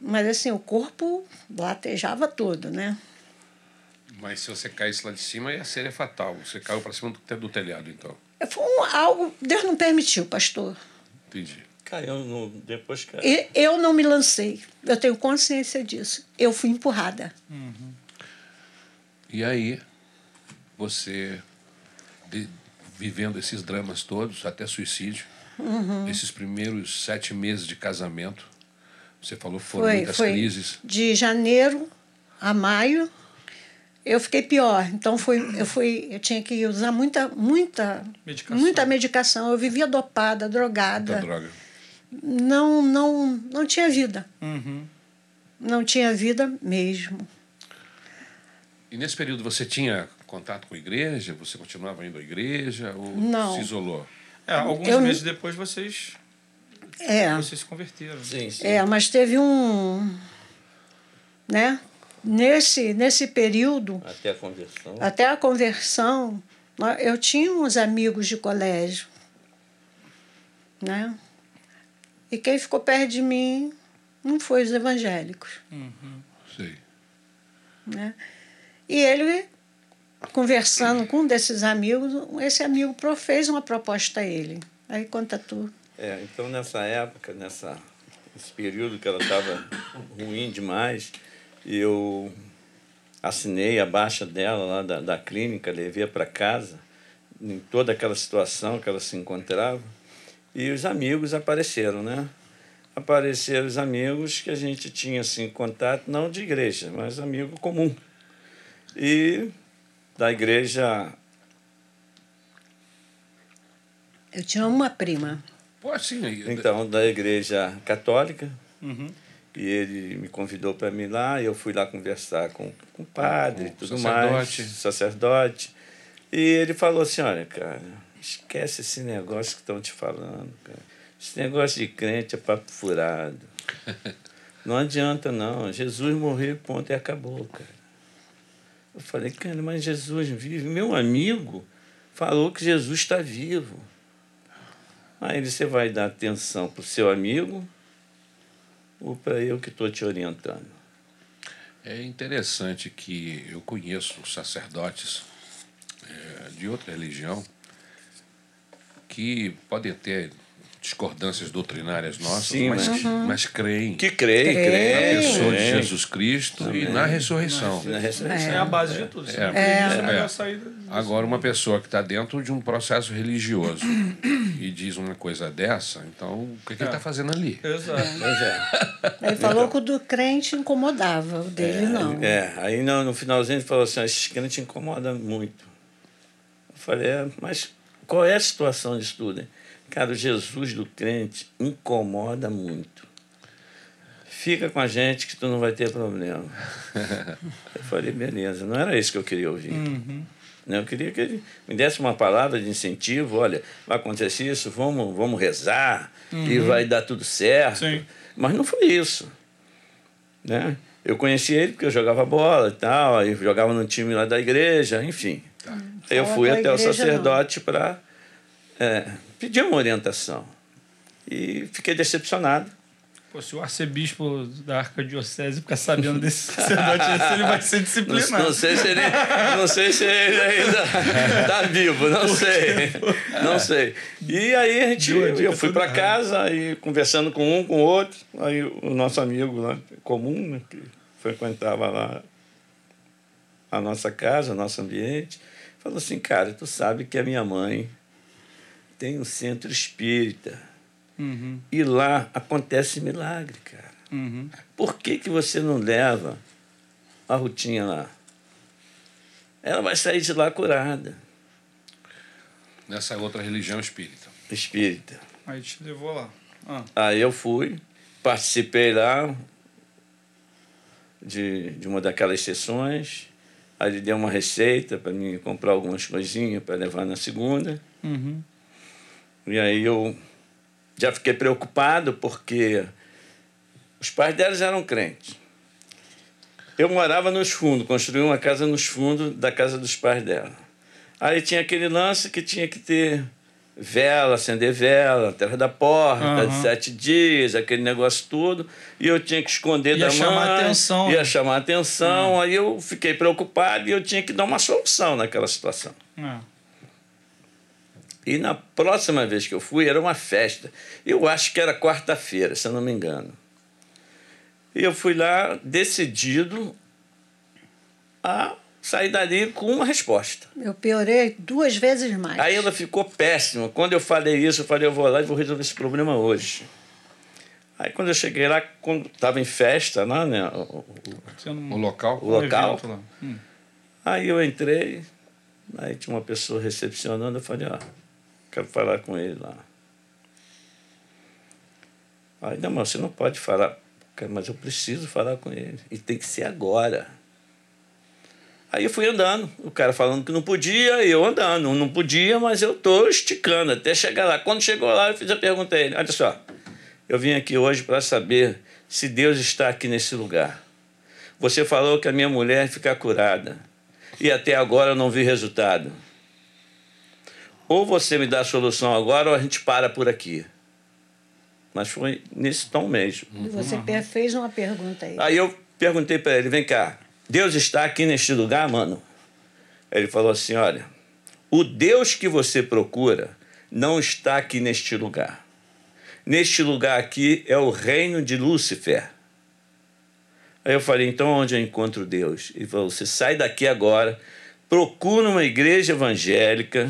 Mas assim, o corpo latejava todo, né? Mas se você caísse lá de cima, ia ser fatal. Você caiu para cima do, te- do telhado, então. Foi um, algo, Deus não permitiu, pastor. Entendi. Caiu no, depois caiu. E eu não me lancei. Eu tenho consciência disso. Eu fui empurrada. E aí, você, de- vivendo esses dramas todos, até suicídio, Uhum. esses primeiros sete meses de casamento, você falou que foram Foi, muitas foi crises. de janeiro a maio. Eu fiquei pior. Então foi, eu fui, eu tinha que usar muita, muita, Medicação. muita medicação. Eu vivia dopada, Da drogada. droga. Não, não, não tinha vida. Uhum. Não tinha vida mesmo. E nesse período você tinha contato com a igreja? Você continuava indo à igreja? Ou Não. se isolou? É, alguns Eu- meses depois vocês, É. vocês se converteram. Sim, sim. É, mas teve um, né? Nesse nesse período Até a conversão. Até a conversão, eu tinha uns amigos de colégio, né? E quem ficou perto de mim não foi os evangélicos, Sei. né? E ele, conversando com um desses amigos, esse amigo fez uma proposta a ele. Aí conta tu. É, então nessa época, nessa, nesse período que ela estava ruim demais, eu assinei a baixa dela lá da, da clínica, levei para casa, em toda aquela situação que ela se encontrava, e os amigos apareceram, né? Apareceram os amigos que a gente tinha assim, contato, não de igreja, mas amigo comum. E da igreja Eu tinha uma prima. Pô, sim. Então, da igreja católica. Uhum. E ele me convidou para mim lá, e eu fui lá conversar com, com o padre e tudo sacerdote. mais, sacerdote. E ele falou assim: olha, cara, esquece esse negócio que estão te falando, cara. Esse negócio de crente é papo furado. Não adianta, não. Jesus morreu, ponto, e acabou, cara. Eu falei, cara, mas Jesus vive. Meu amigo falou que Jesus está vivo. Aí você vai dar atenção para o seu amigo ou para eu que estou te orientando? É interessante que eu conheço sacerdotes é, de outra religião que podem ter discordâncias doutrinárias nossas, Sim, mas, mas- mas creem Que Crê. crê. na pessoa de crê. Jesus Cristo e na ressurreição. Na ressurreição. É a base de tudo. É. acredita, É. da- Agora, uma pessoa que está dentro de um processo religioso e diz uma coisa dessa, então o que, que ele está fazendo ali? Exato. É. Ele falou que o do crente incomodava, o dele não. É, aí no, no finalzinho ele falou assim, "Ah, esses crentes incomodam muito. Eu falei, é, mas qual é a situação disso tudo? hein? Cara, o Jesus do crente incomoda muito. Fica com a gente que tu não vai ter problema. Eu falei, beleza, não era isso que eu queria ouvir. Né, Eu queria que ele me desse uma palavra de incentivo, olha, vai acontecer isso, vamos, vamos rezar e vai dar tudo certo. Sim. Mas não foi isso né? Eu conheci ele porque eu jogava bola e tal, aí jogava no time lá da igreja, enfim. Aí eu Fala fui até o sacerdote para pedir uma orientação. E fiquei decepcionado. Pô, se o arcebispo da arquidiocese ficar sabendo desse sacerdote, ele vai ser Não, disciplinado. não sei se ele, não sei se ele ainda está vivo, não sei. Não sei. E aí a gente, eu fui para casa, aí conversando com um, com o outro, aí o nosso amigo lá, comum, né, que frequentava lá a nossa casa, o nosso ambiente, falou assim, cara, tu sabe que a minha mãe tem um centro espírita Uhum, e lá acontece milagre, cara. uhum. Por que, que você não leva a Rutinha lá? Ela vai sair de lá curada, Nessa outra religião espírita. espírita. Aí te levou lá. Ah, Aí eu fui, participei lá de, de uma daquelas sessões. Aí ele deu uma receita para mim comprar algumas coisinhas para levar na segunda. uhum. E aí eu já fiquei preocupado porque os pais delas eram crentes. Eu morava nos fundos, construí uma casa nos fundos da casa dos pais dela. Aí tinha aquele lance que tinha que ter vela, acender vela, terra da porta, Aham. de sete dias, aquele negócio todo. E eu tinha que esconder Ia da chamar mãe. atenção, Ia né? chamar atenção. Aí eu fiquei preocupado e eu tinha que dar uma solução naquela situação. Ah, E na próxima vez que eu fui, era uma festa. Eu acho que era quarta-feira, se eu não me engano. E eu fui lá decidido a sair dali com uma resposta. Eu piorei duas vezes mais. Aí ela ficou péssima. Quando eu falei isso, eu falei, eu vou lá e vou resolver esse problema hoje. Aí quando eu cheguei lá, quando estava em festa lá, né? o- o- não... O local? O local. evento lá. Hum. Aí eu entrei, aí tinha uma pessoa recepcionando, eu falei, ó, quero falar com ele lá. Aí, não, mas você não pode falar. Mas eu preciso falar com ele. E tem que ser agora. Aí eu fui andando, o cara falando que não podia, e eu andando. Não podia, mas eu tô esticando até chegar lá. Quando chegou lá, eu fiz a pergunta a ele: olha só, eu vim aqui hoje para saber se Deus está aqui nesse lugar. Você falou que a minha mulher ficar curada e até agora eu não vi resultado. Ou você me dá a solução agora ou a gente para por aqui. Mas foi nesse tom mesmo. E Você fez uma pergunta aí. Aí eu perguntei para ele: vem cá, Deus está aqui neste lugar, mano? Ele falou assim: olha, o Deus que você procura não está aqui neste lugar. Neste lugar aqui é o reino de Lúcifer. Aí eu falei: então onde eu encontro Deus? Ele falou: você sai daqui agora. Procura uma igreja evangélica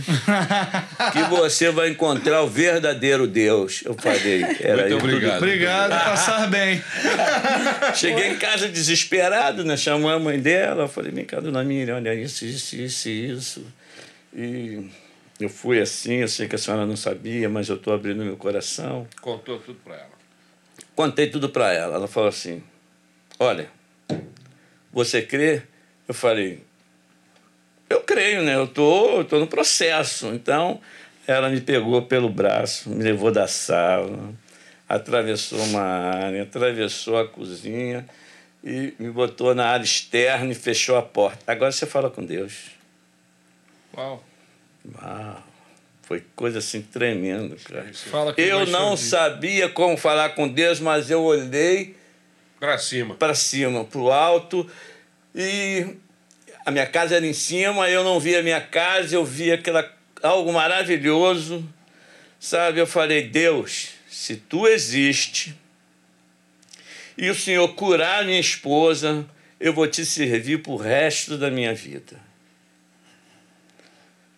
que você vai encontrar o verdadeiro Deus. Eu falei, era Muito obrigado. Obrigado, passar bem. Cheguei em casa desesperado, né? Chamou a mãe dela. Falei, vem cá, dona Miriam, olha isso, isso, isso, isso. E eu fui assim, eu sei que a senhora não sabia, mas eu estou abrindo meu coração. Contou tudo para ela. Contei tudo para ela. Ela falou assim, olha, você crê? Eu falei, eu creio, né? Eu tô, eu tô no processo. Então, ela me pegou pelo braço, me levou da sala, atravessou uma área, atravessou a cozinha e me botou na área externa e fechou a porta. Agora você fala com Deus. Uau. Uau. Foi coisa assim tremenda, cara. Fala que Eu não sabia como falar com Deus, mas eu olhei Pra cima. para cima, para o alto, e a minha casa era em cima, eu não via a minha casa, eu via aquela, algo maravilhoso, sabe? Eu falei, Deus, se tu existe e o Senhor curar minha esposa, eu vou te servir pro resto da minha vida.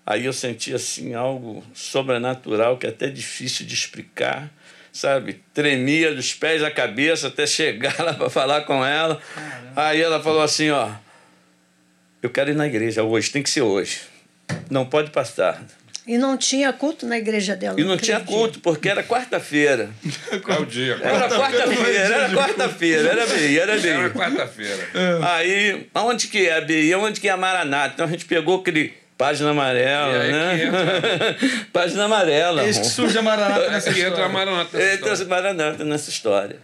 Aí eu senti assim algo sobrenatural que é até difícil de explicar, sabe? Tremia dos pés à cabeça até chegar lá para falar com ela. Aí ela falou assim, ó, eu quero ir na igreja hoje, tem que ser hoje. Não pode passar. E não tinha culto na igreja dela. E não tinha dia. culto, porque era quarta-feira. É o dia. Era quarta-feira, era quarta-feira, era bem, era Era bem. quarta-feira. Aí, aonde que é a BI? Onde que é a Maranata? Então a gente pegou aquele página amarela, né? página amarela. Eis que surge a Maranata nessa Aqui entra a história. Maranata. Ele trouxe Maranata nessa história.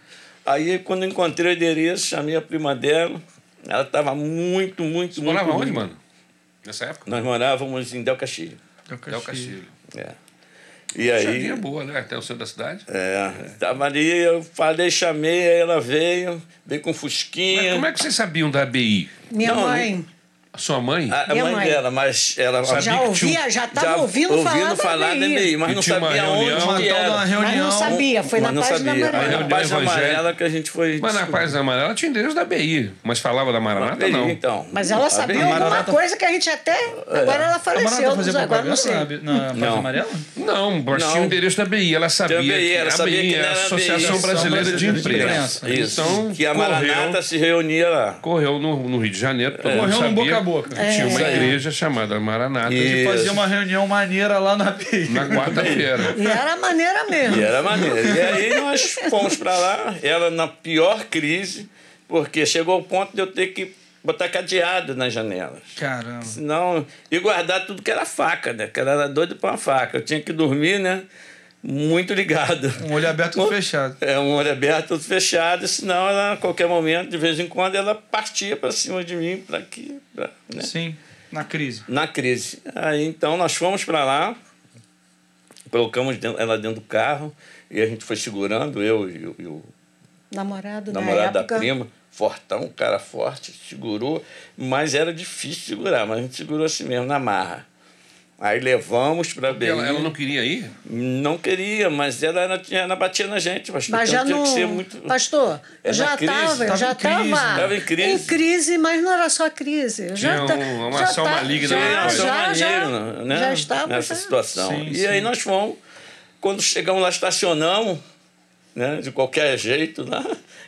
Aí, quando encontrei o endereço, chamei a prima dela. Ela estava muito, muito, Você muito. morava onde, mano? Nessa época? Nós morávamos em Del Castilho. É o Castilho. É. E aí. Chadinha boa, né? Até o centro da cidade. É, tava ali, eu falei, chamei, aí ela veio, veio com Mas fusquinha. como é que vocês sabiam da ABI? Minha Não, mãe A sua mãe? A, Minha mãe, mãe. dela, mas ela Sabia já que ouvia, tinha já estava ouvindo, falar, falar da da BI. BI, mas não sabia onde reunião, era. reunião. Mas não sabia, foi Mas na não página amarela. Na página amarela que a gente foi. Mas na Paz Amarela tinha endereço da BI, mas falava da Maranata, não. Então. Mas ela A sabia BI. alguma Maranata- coisa que a gente até. Agora ela faleceu, agora não sei. na, na página Não. amarela? Não, mas tinha o endereço da BI. Ela sabia BI, que ela a sabia BI que é a Associação. Brasileira de Imprensa. Isso. Então, que a Maranata se reunia lá. Correu no, Rio de Janeiro, todo mundo Correu no sabia boca que Tinha uma É. igreja chamada Maranata E- fazia uma reunião maneira lá na na quarta-feira. E era maneira mesmo. E era maneiro. E aí nós fomos para lá, ela na pior crise, porque chegou ao ponto de eu ter que botar cadeado nas janelas. Caramba. Senão, e guardar tudo que era faca, né? Que ela era doida para uma faca. Eu tinha que dormir, né? Muito ligado. Um olho aberto e outro fechado. É um olho aberto, outro fechado, senão ela, a qualquer momento, de vez em quando, ela partia para cima de mim, para aqui, pra, né? Sim, na crise. na crise. Aí então nós fomos para lá, colocamos ela dentro do carro e a gente foi segurando, eu e, o- e o Namorado, na namorado da época. prima, fortão, um cara forte, segurou, mas era difícil segurar, mas a gente segurou assim mesmo, na marra. Aí levamos para Belém. ela, ela não queria ir? Não queria, mas ela, era, ela batia na gente, pastor. Mas então já tinha não. que ser muito. Pastor, É eu já estava, já em estava Tava em crise. em crise, mas não era só crise. Eu já Tinha um- uma já ação ta- maligna já, Nós verdade. já, somos já, né? já estava nessa já. situação. Sim, e sim. aí nós fomos, quando chegamos lá, estacionamos, né? de qualquer jeito lá,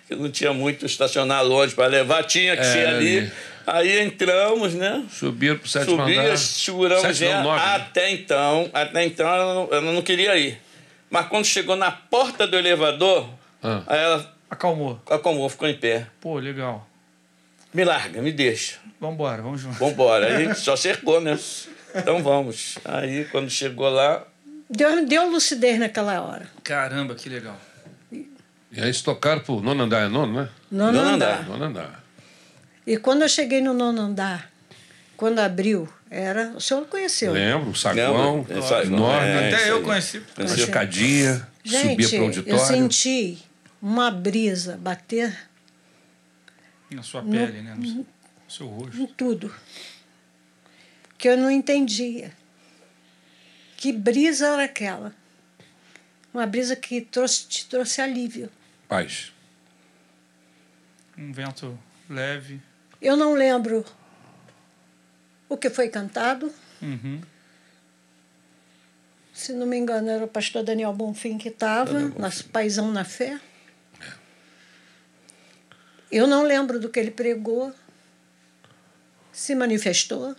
que não tinha muito estacionar longe para levar, tinha que É, ser ali. ali. Aí entramos, né? Subiram pro sétimo Subia, andar. seguramos Sete, não, nove, né? Até então, até então ela não, ela não queria ir. Mas quando chegou na porta do elevador, Ah. aí ela Acalmou. acalmou, ficou em pé. Pô, legal. Me larga, me deixa. Vambora, vamos junto. Vambora. Aí só cercou, né? Então vamos. Aí quando chegou lá, Deus me deu lucidez naquela hora. Caramba, que legal. E aí eles tocaram pro nono andar, é nono, né? Nono Nono andar. andar. Nono andar. E quando eu cheguei no nono andar, quando abriu, era. O senhor conheceu. Lembro, o saguão, saguão, enorme, é, Até eu conheci. uma Esse- escadinha, subia Gente, pro eu auditório. senti uma brisa bater Na sua pele, né? No seu, no seu rosto. em tudo. Que eu não entendia. Que brisa era aquela? Uma brisa que trouxe, te trouxe alívio. Paz. Um vento leve. Eu não lembro o que foi cantado. Uhum. Se não me engano, era o pastor Daniel Bonfim que estava, nosso paisão na fé. Eu não lembro do que ele pregou, se manifestou.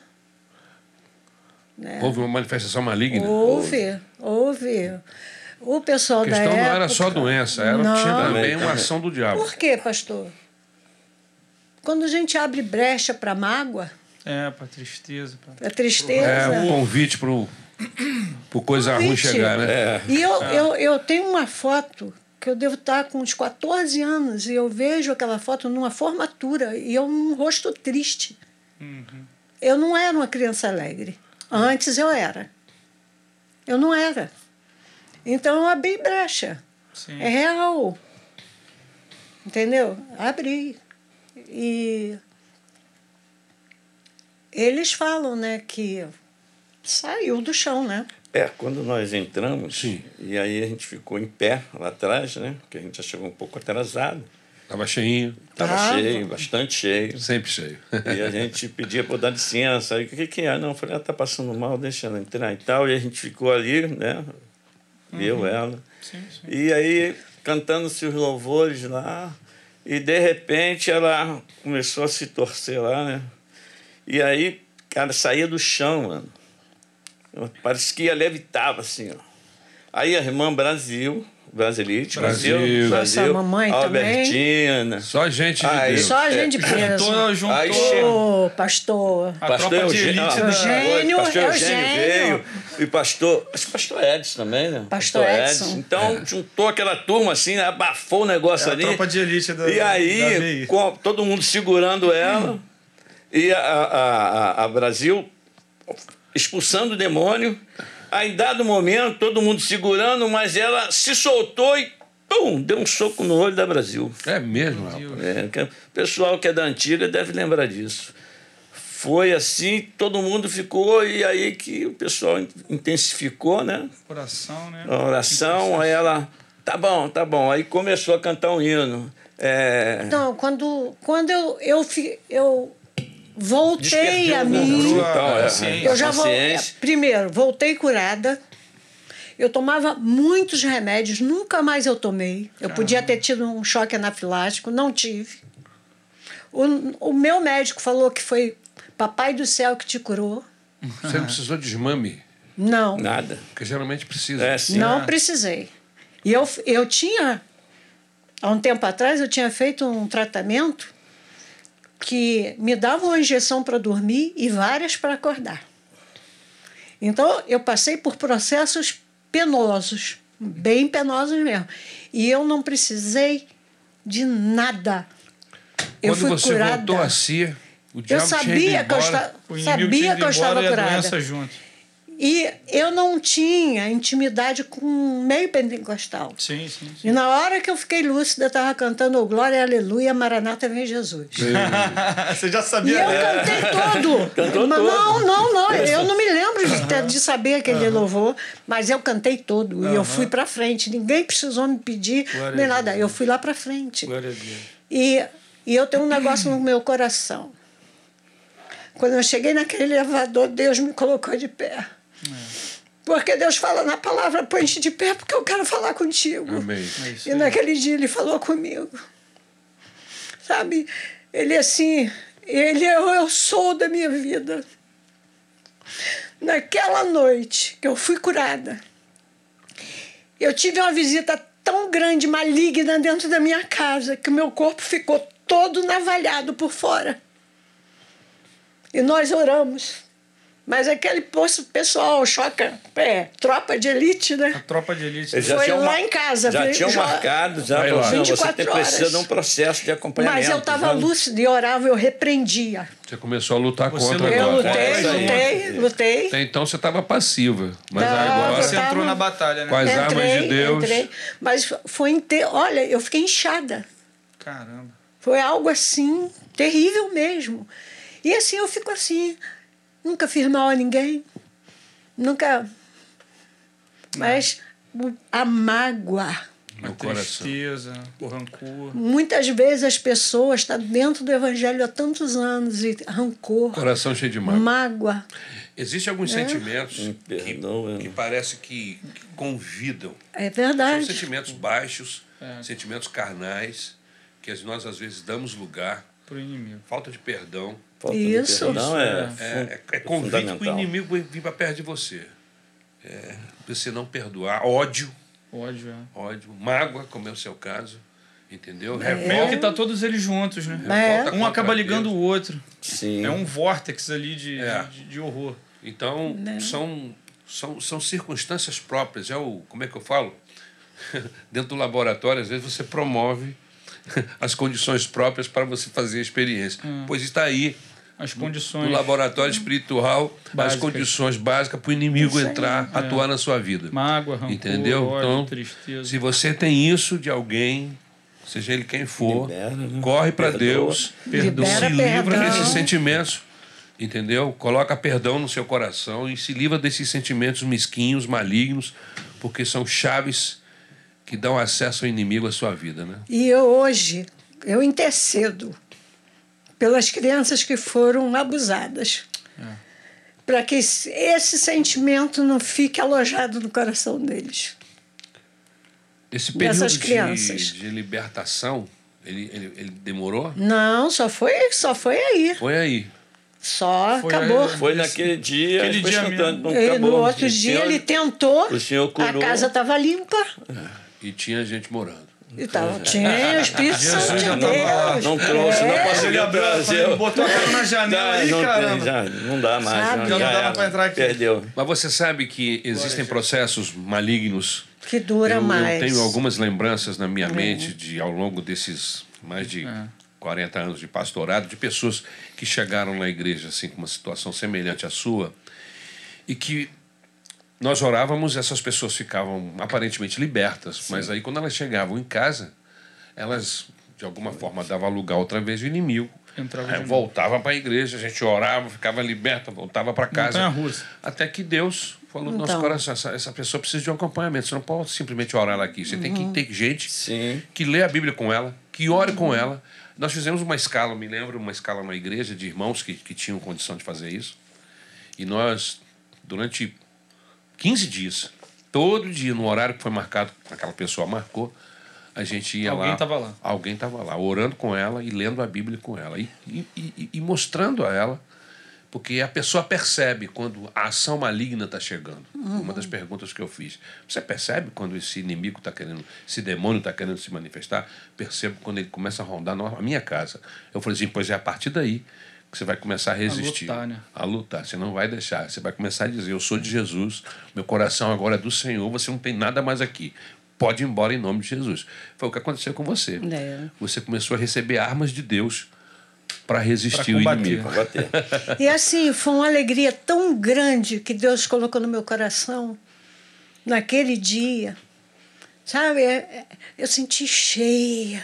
Né? Houve uma manifestação maligna. Houve, houve. O pessoal A questão da não época... era só doença, era, Não. tinha também uma ação do diabo. Por quê, pastor? Quando a gente abre brecha para mágoa, É, pra tristeza. Para tristeza... É um convite pro, pro coisa ruim Convite. chegar, né? é, E eu, eu, eu tenho uma foto que eu devo estar com uns 14 anos e eu vejo aquela foto numa formatura e eu um rosto triste. Eu não era uma criança alegre. Antes eu era. Eu não era. Então eu abri brecha. Sim. É real. Entendeu? Abri. E eles falam, né, que saiu do chão, né? É, quando nós entramos, Sim. e aí a gente ficou em pé lá atrás, né? Porque a gente já chegou um pouco atrasado. Tava cheinho, Estava Tava. cheio, bastante cheio. sempre cheio. E a gente pedia para dar licença. Aí, o que, que é? Não, eu falei, ela tá passando mal, deixa ela entrar e tal. E a gente ficou ali, né? Eu, ela. Sim, sim. E aí, cantando seus louvores lá. E de repente ela começou a se torcer lá, né? E aí, cara, saía do chão, mano. Parece que ia levitava assim, ó. Aí a irmã Brasil, Brasilite, Brasil. Brasil, Nossa, a mamãe Albertina. Só gente de Aí- Deus. Só a gente Juntou, presa. juntou Aí chega- Ô, pastor. a pastor tropa de Eugênio, elite ah, da... Eugênio. pastor Eugênio. Eugênio veio. E pastor. Acho que pastor Edson também, né? Pastor Edson. Então, juntou aquela turma assim, abafou o negócio É a ali. tropa de elite da E da aí, com todo mundo segurando ela, e a, a, a, a Brasil expulsando o demônio. Aí, em dado momento, todo mundo segurando, mas ela se soltou e pum, deu um soco no olho da Brasil. É mesmo, rapaz. É, o pessoal que é da antiga deve lembrar disso. Foi assim, todo mundo ficou, e aí que o pessoal in- intensificou, né? Coração, né? A oração, aí ela, tá bom, tá bom. Aí começou a cantar um hino. É, Não, quando, quando eu, eu, eu voltei a mim. mundo e tal, é, consciência. Eu já vou, primeiro, voltei curada. Eu tomava muitos remédios, nunca mais eu tomei. Eu podia ter tido um choque anafilático, não tive. O, o meu médico falou que foi Papai do Céu que te curou. Você não precisou de desmame, Não, Nada. porque geralmente precisa. É, sim. não É. precisei. E eu, eu tinha, há um tempo atrás, eu tinha feito um tratamento que me dava uma injeção para dormir e várias para acordar. Então, eu passei por processos penosos, bem penosos mesmo. E eu não precisei de nada. Eu Quando fui você curada. voltou a si, o Eu diabo ido sabia que eu, embora. esta- O inimigo tinha sabia que eu estava curada. E eu não tinha intimidade com meio pentecostal. Sim, sim. sim. E na hora que eu fiquei lúcida, eu estava cantando "Oh, Glória, Aleluia, Maranata vem Jesus. Você já E sabia, eu né? cantei todo. Cantou Mas todo. Não, não, não. Eu não me lembro de, ter- de saber aquele louvor, mas eu cantei todo. E eu fui para frente. Ninguém precisou me pedir Glória nem nada. Eu fui lá para frente. Glória a Deus. E, e eu tenho um negócio no meu coração. Quando eu cheguei naquele elevador, Deus me colocou de pé. Porque Deus fala na palavra, põe-te de pé, porque eu quero falar contigo. Amém. É E naquele dia ele falou comigo. Sabe? Ele assim, ele é o eu sou da minha vida. Naquela noite que eu fui curada, eu tive uma visita tão grande, maligna dentro da minha casa, que o meu corpo ficou todo navalhado por fora. E nós oramos. Mas aquele poço pessoal, choca, é, tropa de elite, A né? tropa de elite. Eles já Foi lá ma- em casa, Já viu? tinham Já- marcado, já. Falou lá. assim, "Não, você 24 tem, precisa de um processo de acompanhamento. Mas eu estava sabe? lúcida e orava, eu repreendia. Você começou a lutar Você contra. Eu agora. lutei, É, aí. lutei, lutei. Até então você estava passiva. Mas Não, agora. Você tava- entrou na batalha, né? Com as armas de Deus. Entrei, mas foi inte... Olha, eu fiquei inchada. Caramba. Foi algo assim, terrível mesmo. E assim, eu fico assim, nunca fiz mal a ninguém, nunca. Mas a mágoa. A tristeza, o rancor. Muitas vezes as pessoas estão dentro do evangelho há tantos anos e rancor, Coração cheio de mágoa. mágoa. Existem alguns sentimentos Me que, perdoa. que parece que, que convidam. É São verdade. sentimentos baixos, É. sentimentos carnais, que nós às vezes damos lugar. Pro inimigo. Falta de perdão. Falta de Isso. perdão é, É, fun- é, é convite para o inimigo vir para perto de você. É, você não perdoar. Ódio, Ódio, é. ódio. Mágoa, como é o seu caso. Entendeu? É Revolta. que tá todos eles juntos, né? É. Um acaba ligando Deus. o outro. Sim. É um vórtex ali de, É. de, de horror. Então, Né? são, são, são circunstâncias próprias. É o, como é que eu falo? Dentro do laboratório, às vezes você promove as condições próprias para você fazer a experiência. Hum. Pois está aí as condições. no laboratório espiritual as Básicas. condições básicas para o inimigo entrar, atuar na sua vida. Mágoa, rancor, Entendeu? ódio, Então, tristeza. Se você tem isso de alguém, seja ele quem for, Libera, né? corre para. Deus, Perdoa. se Libera livra perdão. desses sentimentos. Entendeu? Coloca perdão no seu coração e se livra desses sentimentos mesquinhos, malignos, porque são chaves que dão acesso ao inimigo à sua vida, né? E eu hoje, eu intercedo pelas crianças que foram abusadas. Para que esse sentimento não fique alojado no coração deles. Esse período Dessas de, crianças. de libertação, ele, ele, ele demorou? Não, só foi, só foi aí. Foi aí. Só Foi acabou. aí. Foi naquele dia, Aquele dia escutando, não E acabou. no outro O dia senhor- ele tentou, o senhor a curou. casa estava limpa. E tinha gente morando. E tava, tinha o Espírito Santo de. Deus. Não trouxe, não É. conseguiu Ele abriu, trazer. botou a cara na janela aí, não, caramba. Já, não dá mais. Sabe? Já, Já não dava era. pra entrar aqui. Perdeu. Mas você sabe que existem processos malignos Que dura eu, mais. Eu tenho algumas lembranças na minha mente de ao longo desses mais de 40 anos de pastorado, de pessoas que chegaram na igreja assim com uma situação semelhante à sua e que nós orávamos, essas pessoas ficavam aparentemente libertas, mas aí quando elas chegavam em casa, elas de alguma forma davam lugar outra vez ao inimigo. Entrava Aí voltava para a igreja, a gente orava, ficava liberta, voltava para casa. Até que Deus falou no nosso Então. coração: essa, essa pessoa precisa de um acompanhamento. Você não pode simplesmente orar ela aqui. Você tem Uhum. que ter gente Sim. que lê a Bíblia com ela, que ore com Uhum. ela. Nós fizemos uma escala, me lembro, uma escala na igreja de irmãos que, que tinham condição de fazer isso. E nós, durante 15 dias, todo dia, no horário que foi marcado, aquela pessoa marcou, a gente ia Alguém lá. tava lá. Alguém estava lá, orando com ela e lendo a Bíblia com ela. E, e, e- e mostrando a ela, porque a pessoa percebe quando a ação maligna está chegando. Uma das perguntas que eu fiz. Você percebe quando esse inimigo está querendo, esse demônio está querendo se manifestar? Percebo quando ele começa a rondar na minha casa. Eu falei assim, pois é a partir daí que você vai começar a resistir. lutar, né? A lutar. Você não vai deixar. Você vai começar a dizer, eu sou de Jesus, meu coração agora é do Senhor, você não tem nada mais aqui. Pode ir embora em nome de Jesus. Foi o que aconteceu com você. É. Você começou a receber armas de Deus para resistir Pra o inimigo. E assim, foi uma alegria tão grande que Deus colocou no meu coração naquele dia. Sabe, É- é- eu senti cheia.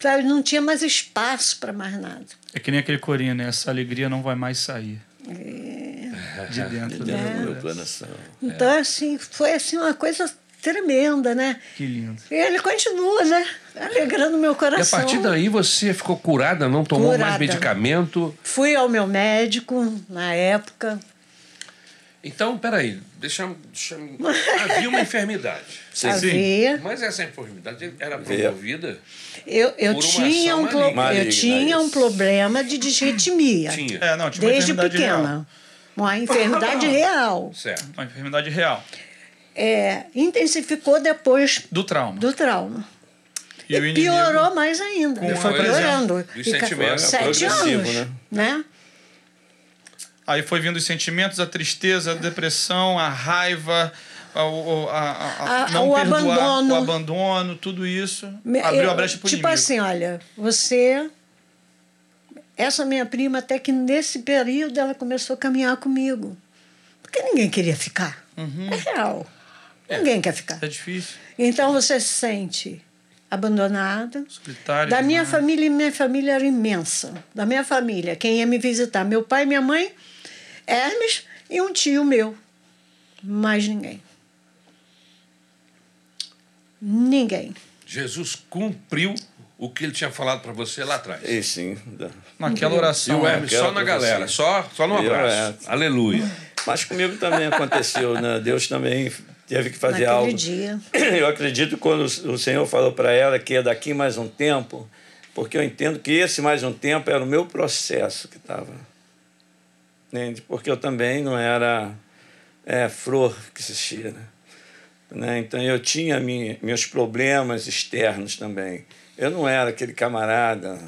Sabe, não tinha mais espaço para mais nada. É que nem aquele corinho, né? Essa alegria não vai mais sair. É. De dentro do Dentro do meu meu coração. coração. Então, assim, foi assim uma coisa tremenda, né? Que lindo. E ele continua, né? Alegrando meu E a coração. partir daí você ficou curada, não tomou mais Curada. medicamento. Fui ao meu médico na época. Então, peraí, deixa, deixa eu- havia uma enfermidade. Sim. Havia. Mas essa enfermidade era Veio. promovida? Eu, eu, tinha um, pro- eu tinha um problema de disritmia. Tinha. É, não, tinha Desde pequena. real. Uma enfermidade real. Certo. Uma enfermidade real. É, intensificou depois Do trauma. do trauma. E E, piorou mais ainda. Com foi piorando. Dos E ca- sentimentos. Sete É anos. né? Né? Aí foi vindo os sentimentos, a tristeza, a depressão, a raiva, o- a- a- a não o perdoar, abandono. o abandono, tudo isso abriu a brecha pro Tipo inimigo. assim, olha, você. Essa minha prima, até que nesse período ela começou a caminhar comigo. Porque ninguém queria ficar. É real. Ninguém quer ficar. É difícil. Então você se sente abandonada. Solitário. Da minha demais. família, minha família era imensa. Da minha família, quem ia me visitar? Meu pai, minha mãe, Hermes e um tio meu. Mais ninguém. Ninguém. Jesus cumpriu o que ele tinha falado para você lá atrás. E sim. Naquela E oração. o né? Hermes só na galera, só, só no Eu, abraço. é. Aleluia. Mas comigo também aconteceu, né? Deus também teve que fazer Naquele algo. dia. Eu acredito quando o Senhor falou para ela que é daqui mais um tempo, porque eu entendo que esse mais um tempo era o meu processo que estava. Entende? Porque eu também não era é, flor que se cheira. Né? Então eu tinha minha, meus problemas externos também. Eu não era aquele camarada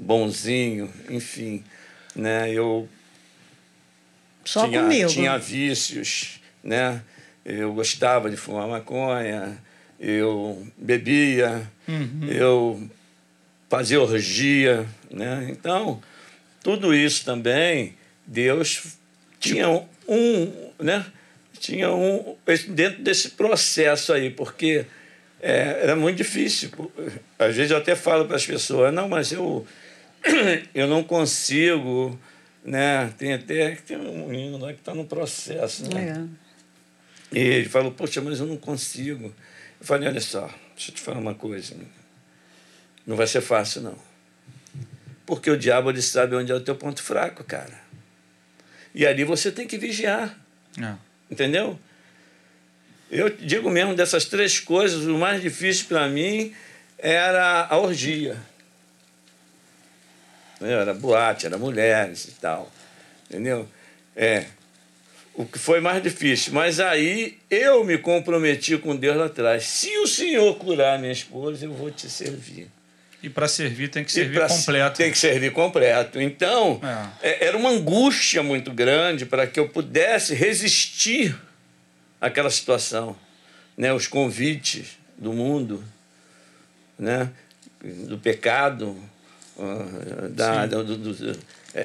bonzinho, enfim. Né? Eu Só tinha, comigo. tinha vícios, né? Eu gostava de fumar maconha, eu bebia, eu fazia orgia, né? Então, tudo isso também, Deus tinha um, um, né? Tinha um dentro desse processo aí, porque é, era muito difícil. Às vezes eu até falo para as pessoas, não, mas eu, eu não consigo, né? Tem até tem um menino lá que está no processo, né? É. E ele falou, poxa, mas eu não consigo. Eu falei, olha só, deixa eu te falar uma coisa. Não vai ser fácil, não. Porque o diabo ele sabe onde é o teu ponto fraco, cara. E ali você tem que vigiar. É. Entendeu? Eu digo mesmo dessas três coisas, o mais difícil para mim era a orgia. Era boate, era mulheres e tal. Entendeu? É. O que foi mais difícil. Mas aí eu me comprometi com Deus lá atrás. Se o Senhor curar minha esposa, eu vou te servir. E para servir tem que servir completo. Tem que servir completo. Então, é. é. era uma angústia muito grande para que eu pudesse resistir àquela situação. Né? Os convites do mundo, né? do pecado, ah, da, do, do, do,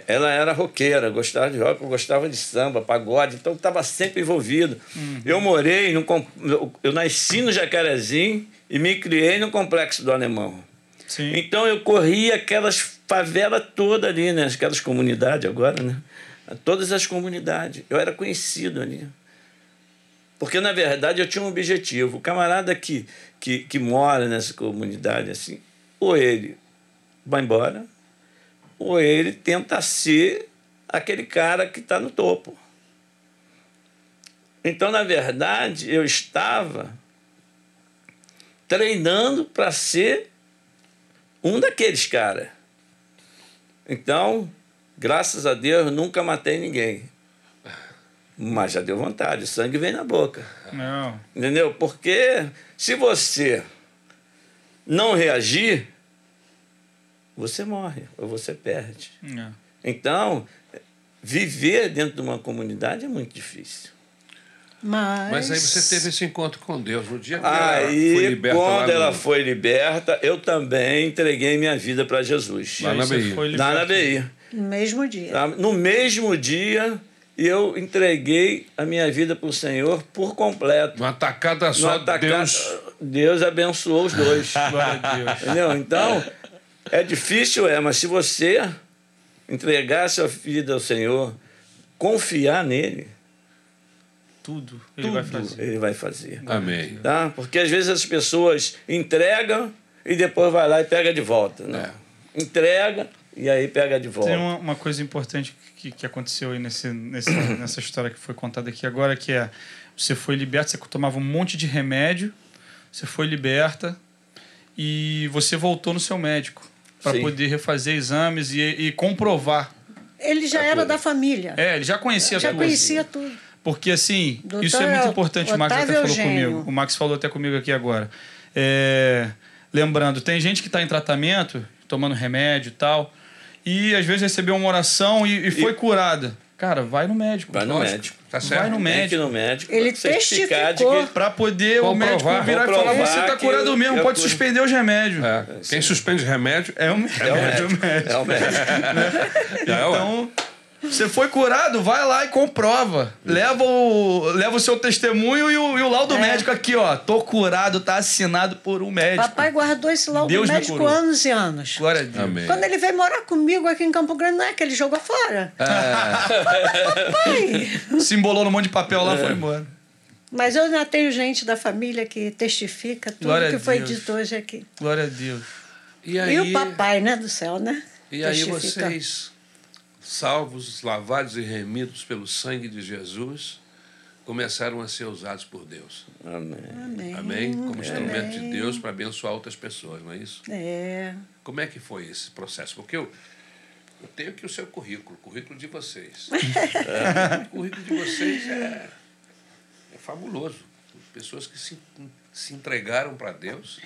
ela era roqueira, gostava de rock, gostava de samba, pagode, então estava sempre envolvido. Uhum. Eu morei, no, eu nasci no Jacarezinho e me criei no Complexo do Alemão. Sim. Então eu corria aquelas favelas todas ali, né? Aquelas comunidades agora, né? Todas as comunidades. Eu era conhecido ali. Porque, na verdade, eu tinha um objetivo. O camarada que, que, que mora nessa comunidade, assim, ou ele vai embora, ou ele tenta ser aquele cara que está no topo. Então, na verdade, eu estava treinando para ser um daqueles caras. Então, graças a Deus, nunca matei ninguém. Mas já deu vontade, o sangue vem na boca. Não. Entendeu? Porque se você não reagir, você morre ou você perde. Não. Então, viver dentro de uma comunidade é muito difícil. Mas... Mas aí você teve esse encontro com Deus no dia que aí, ela foi liberta. Quando ela no... foi liberta, eu também entreguei minha vida para Jesus. Lá na BI. Lá na BI. No mesmo dia. Tá? No mesmo dia, eu entreguei a minha vida para o Senhor por completo. Uma atacada só, atacada, Deus... Deus abençoou os dois. Glória a Deus. Entendeu? Então, é difícil, é, mas se você entregar sua vida ao Senhor, confiar nele, tudo ele Tudo vai fazer. Ele vai fazer. Amém. Tá? Porque às vezes as pessoas entregam e depois vai lá e pega de volta. Né? É. Entrega e aí pega de volta. Tem uma, uma coisa importante que, que aconteceu aí nesse, nesse, nessa história que foi contada aqui agora, que é você foi liberta, você tomava um monte de remédio, você foi liberta e você voltou no seu médico para poder refazer exames e, e comprovar. Ele já era da família. É, ele já conhecia já tudo. Já conhecia tudo. Porque, assim, Doutor isso é muito importante. Otávio o Max até falou Eugênio. comigo. O Max falou até comigo aqui agora. É, lembrando, tem gente que está em tratamento, tomando remédio e tal, e às vezes recebeu uma oração e, e foi e... curada. Cara, vai no médico. Vai no lógico. médico. Tá certo. Vai no médico. no médico. Ele testificou. Que... Pra poder comprovar, o médico virar e falar, você tá curado mesmo, pode suspender os remédios. É. Quem suspende remédio é o médico. É o médico. É o médico. É então... Você foi curado, vai lá e comprova. Leva o, leva o seu testemunho e o, e o laudo é. médico aqui, ó. Tô curado, tá assinado por um médico. Papai guardou esse laudo Deus médico anos e anos. Glória a Deus. Amém. Quando ele veio morar comigo aqui em Campo Grande, não é que ele jogou fora. É. papai. Se embolou no monte de papel lá, é. foi embora. Mas eu ainda tenho gente da família que testifica tudo Glória que foi dito hoje aqui. Glória a Deus. E, aí, e o papai, né, do céu, né? E testifica. aí vocês salvos, lavados e remidos pelo sangue de Jesus, começaram a ser usados por Deus. Amém. Amém. Amém? Como instrumento de Deus para abençoar outras pessoas, não é isso? É. Como é que foi esse processo? Porque eu, eu tenho aqui o seu currículo, o currículo de vocês. é, o currículo de vocês é, é fabuloso. Pessoas que se, se entregaram para Deus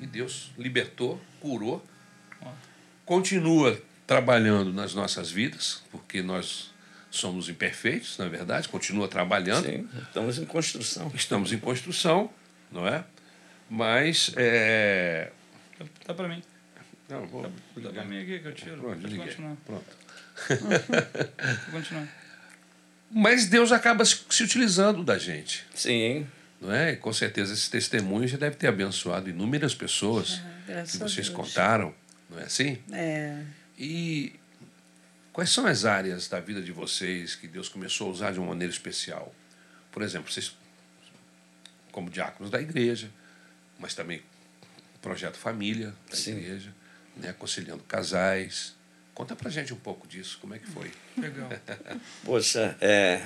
e Deus libertou, curou, continua trabalhando nas nossas vidas, porque nós somos imperfeitos, na verdade, continua trabalhando. Sim, estamos em construção. Estamos em construção, não é? Mas é... Tá para mim. Não, vou. Dá pra mim aqui que eu tiro. Pronto, Pode liguei. continuar. Pronto. Pode continuar. Mas Deus acaba se utilizando da gente. Sim. Não é? E com certeza esse testemunho já deve ter abençoado inúmeras pessoas graças que a vocês Deus. contaram, não é assim? É. E quais são as áreas da vida de vocês que Deus começou a usar de uma maneira especial? Por exemplo, vocês, como diáconos da igreja, mas também projeto família da Sim. igreja, né, aconselhando casais. Conta pra gente um pouco disso, como é que foi? Legal. Poxa, é,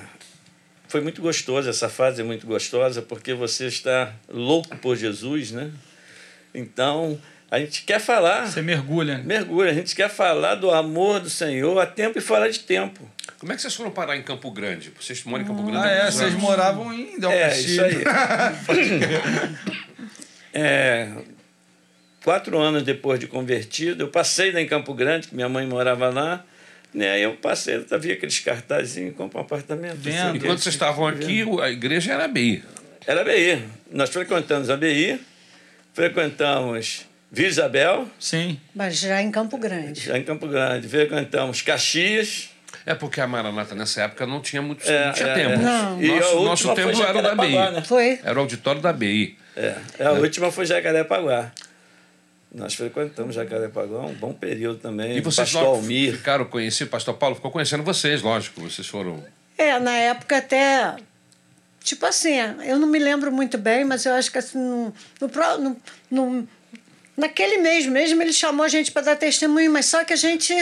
foi muito gostoso, essa fase é muito gostosa, porque você está louco por Jesus, né? Então, a gente quer falar, Você mergulha. né? mergulha, a gente quer falar do amor do Senhor a tempo e fora de tempo. Como é que vocês foram parar em Campo Grande? Vocês moram em Campo Grande? Ah, é? Vocês anos? moravam em Del É, isso aí. É, quatro anos depois de convertido, eu passei lá em Campo Grande, que minha mãe morava lá, né? Aí eu passei, havia aqueles cartazinhos, compra um apartamento. Vendo. E quando vocês estavam aqui, a igreja era BI. Era BI. Nós frequentamos a BI, frequentamos Vila Isabel, Sim. Mas já em Campo Grande. já em Campo Grande, frequentamos Caxias. É porque a Maranata nessa época não tinha muito É, não tinha é, templo. é. Não. E Nosso, nosso foi templo era o da BI. Né? Foi. Era o auditório da BI. É, a última foi Jacarepaguá. Nós frequentamos Jacarepaguá um bom período também. E vocês Pastor Almir. ficaram conhecidos, o pastor Paulo ficou conhecendo vocês, lógico. Vocês foram. É, na época até. Tipo assim, eu não me lembro muito bem, mas eu acho que assim, no, no, no- naquele mês mesmo ele chamou a gente para dar testemunho, mas só que a gente.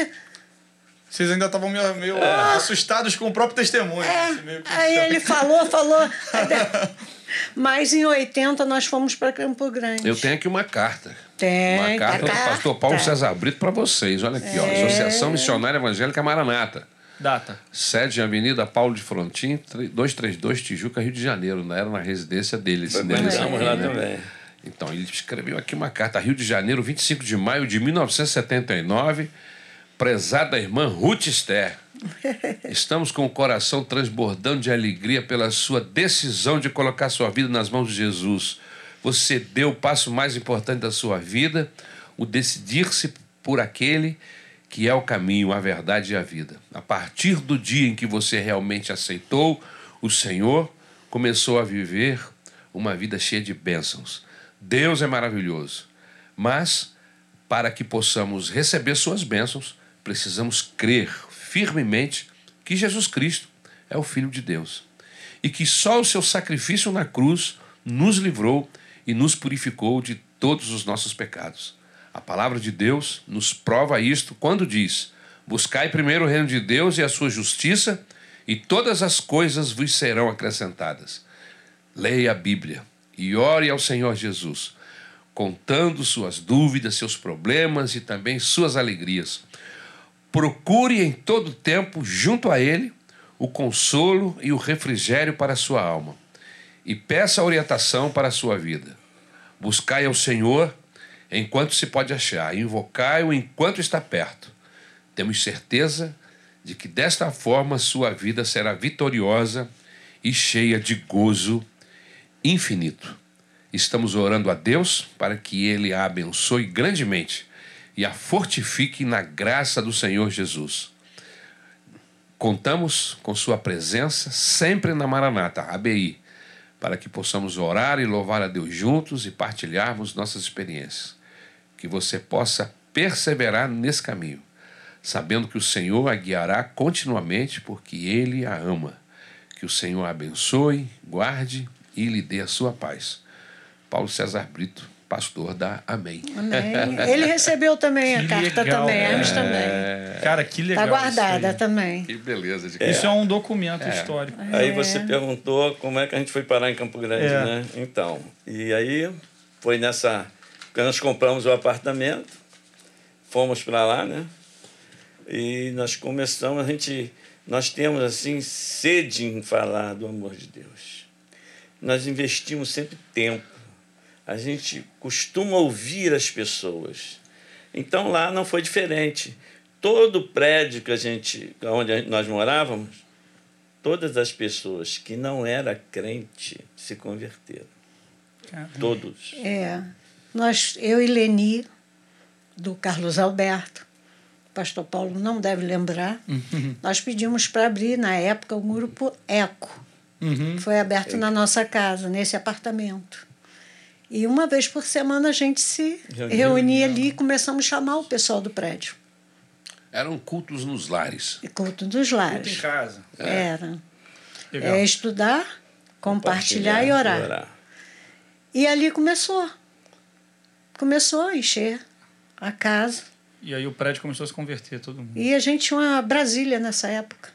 Vocês ainda estavam meio, meio assustados com o próprio testemunho. É, assim, aí ele falou, falou. Mas em 80 nós fomos para Campo Grande. Eu tenho aqui uma carta. Tem, Uma carta do pastor Paulo carta. César Brito para vocês. Olha aqui, ó. É. Associação Missionária Evangélica Maranata. Data. Sede em Avenida Paulo de Frontin, 232, Tijuca, Rio de Janeiro. Não era na residência dele. esse endereço Frequentamos aqui, lá né? também. Então, ele escreveu aqui uma carta, Rio de Janeiro, 25 de maio de 1979. Prezada irmã Ruth Esther, estamos com o coração transbordando de alegria pela sua decisão de colocar sua vida nas mãos de Jesus. Você deu o passo mais importante da sua vida, o decidir-se por aquele que é o caminho, a verdade e a vida. A partir do dia em que você realmente aceitou o Senhor, começou a viver uma vida cheia de bênçãos. Deus é maravilhoso, mas para que possamos receber suas bênçãos, precisamos crer firmemente que Jesus Cristo é o Filho de Deus e que só o seu sacrifício na cruz nos livrou e nos purificou de todos os nossos pecados. A palavra de Deus nos prova isto quando diz: Buscai primeiro o reino de Deus e a sua justiça, e todas as coisas vos serão acrescentadas. Leia a Bíblia e ore ao Senhor Jesus, contando suas dúvidas, seus problemas e também suas alegrias. Procure em todo tempo, junto a Ele, o consolo e o refrigério para a sua alma. E peça orientação para a sua vida. Buscai ao Senhor enquanto se pode achar, invocai-o enquanto está perto. Temos certeza de que desta forma sua vida será vitoriosa e cheia de gozo infinito. Estamos orando a Deus para que Ele a abençoe grandemente e a fortifique na graça do Senhor Jesus. Contamos com Sua presença sempre na Maranata, ABI, para que possamos orar e louvar a Deus juntos e partilharmos nossas experiências. Que você possa perseverar nesse caminho, sabendo que o Senhor a guiará continuamente, porque Ele a ama. Que o Senhor a abençoe, guarde e lhe dê a sua paz. Paulo César Brito, pastor da Amém. Amém. Ele recebeu também a Que carta legal, também, é. Hermes também. Cara, que legal. Está guardada Isso, também. Que beleza de aí. Isso é um documento histórico. Aí você perguntou como é que a gente foi parar em Campo Grande, É. né? Então, e aí foi nessa. Quando nós compramos o apartamento, fomos para lá, né? E nós começamos, a gente. Nós temos, assim, sede em falar do amor de Deus. Nós investimos sempre tempo. A gente costuma ouvir as pessoas. Então lá não foi diferente. Todo prédio que a gente, onde nós morávamos, todas as pessoas que não era crente se converteram. Todos. É. Nós, eu e Leni, do Carlos Alberto. O pastor Paulo não deve lembrar. Uhum. Nós pedimos para abrir, na época, o grupo Eco. Uhum. Foi aberto na nossa casa, nesse apartamento. E uma vez por semana a gente se Reuniu. reunia ali e começamos a chamar o pessoal do prédio. Eram cultos nos lares. E culto dos Tudo em lares. casa. Era. Legal. É estudar, compartilhar e orar. E ali começou. Começou a encher a casa. E aí o prédio começou a se converter, todo mundo. E a gente tinha uma Brasília nessa época.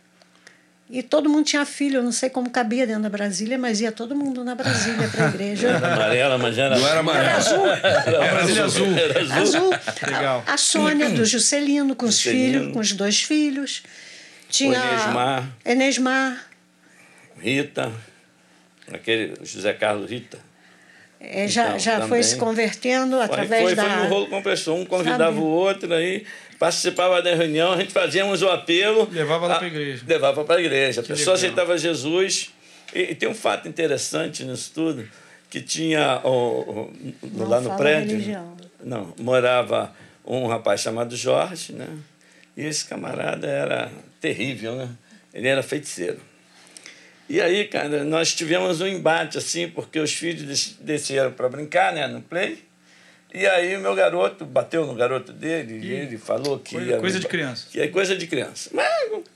E todo mundo tinha filho, eu não sei como cabia dentro da Brasília, mas ia todo mundo na Brasília para a igreja. Era amarela, mas era. Não era amarelo. Azul. A Brasília Azul. Era azul. Azul. Legal. A, a Sônia do Juscelino, com os Juscelino. filhos, com os dois filhos. Tinha O Enesmar. Enesmar. Rita, aquele José Carlos Rita. É, já Então, já foi se convertendo Foi, através foi, da. foi no rolo compressor. Um convidava Sabe? o outro, aí participava da reunião, a gente fazíamos o apelo. Levava lá a- pra igreja. Levava para a igreja. A pessoa legal. aceitava Jesus. E, e tem um fato interessante nisso tudo, que tinha o, o- Não lá no prédio. religião. Não, morava um rapaz chamado Jorge, né? E esse camarada era terrível, né? Ele era feiticeiro. E aí, cara, nós tivemos um embate, assim, porque os filhos des- desceram para brincar, né, no play. E aí o meu garoto bateu no garoto dele e ele falou que... Coisa- ia- coisa de criança. Que é coisa de criança. Mas,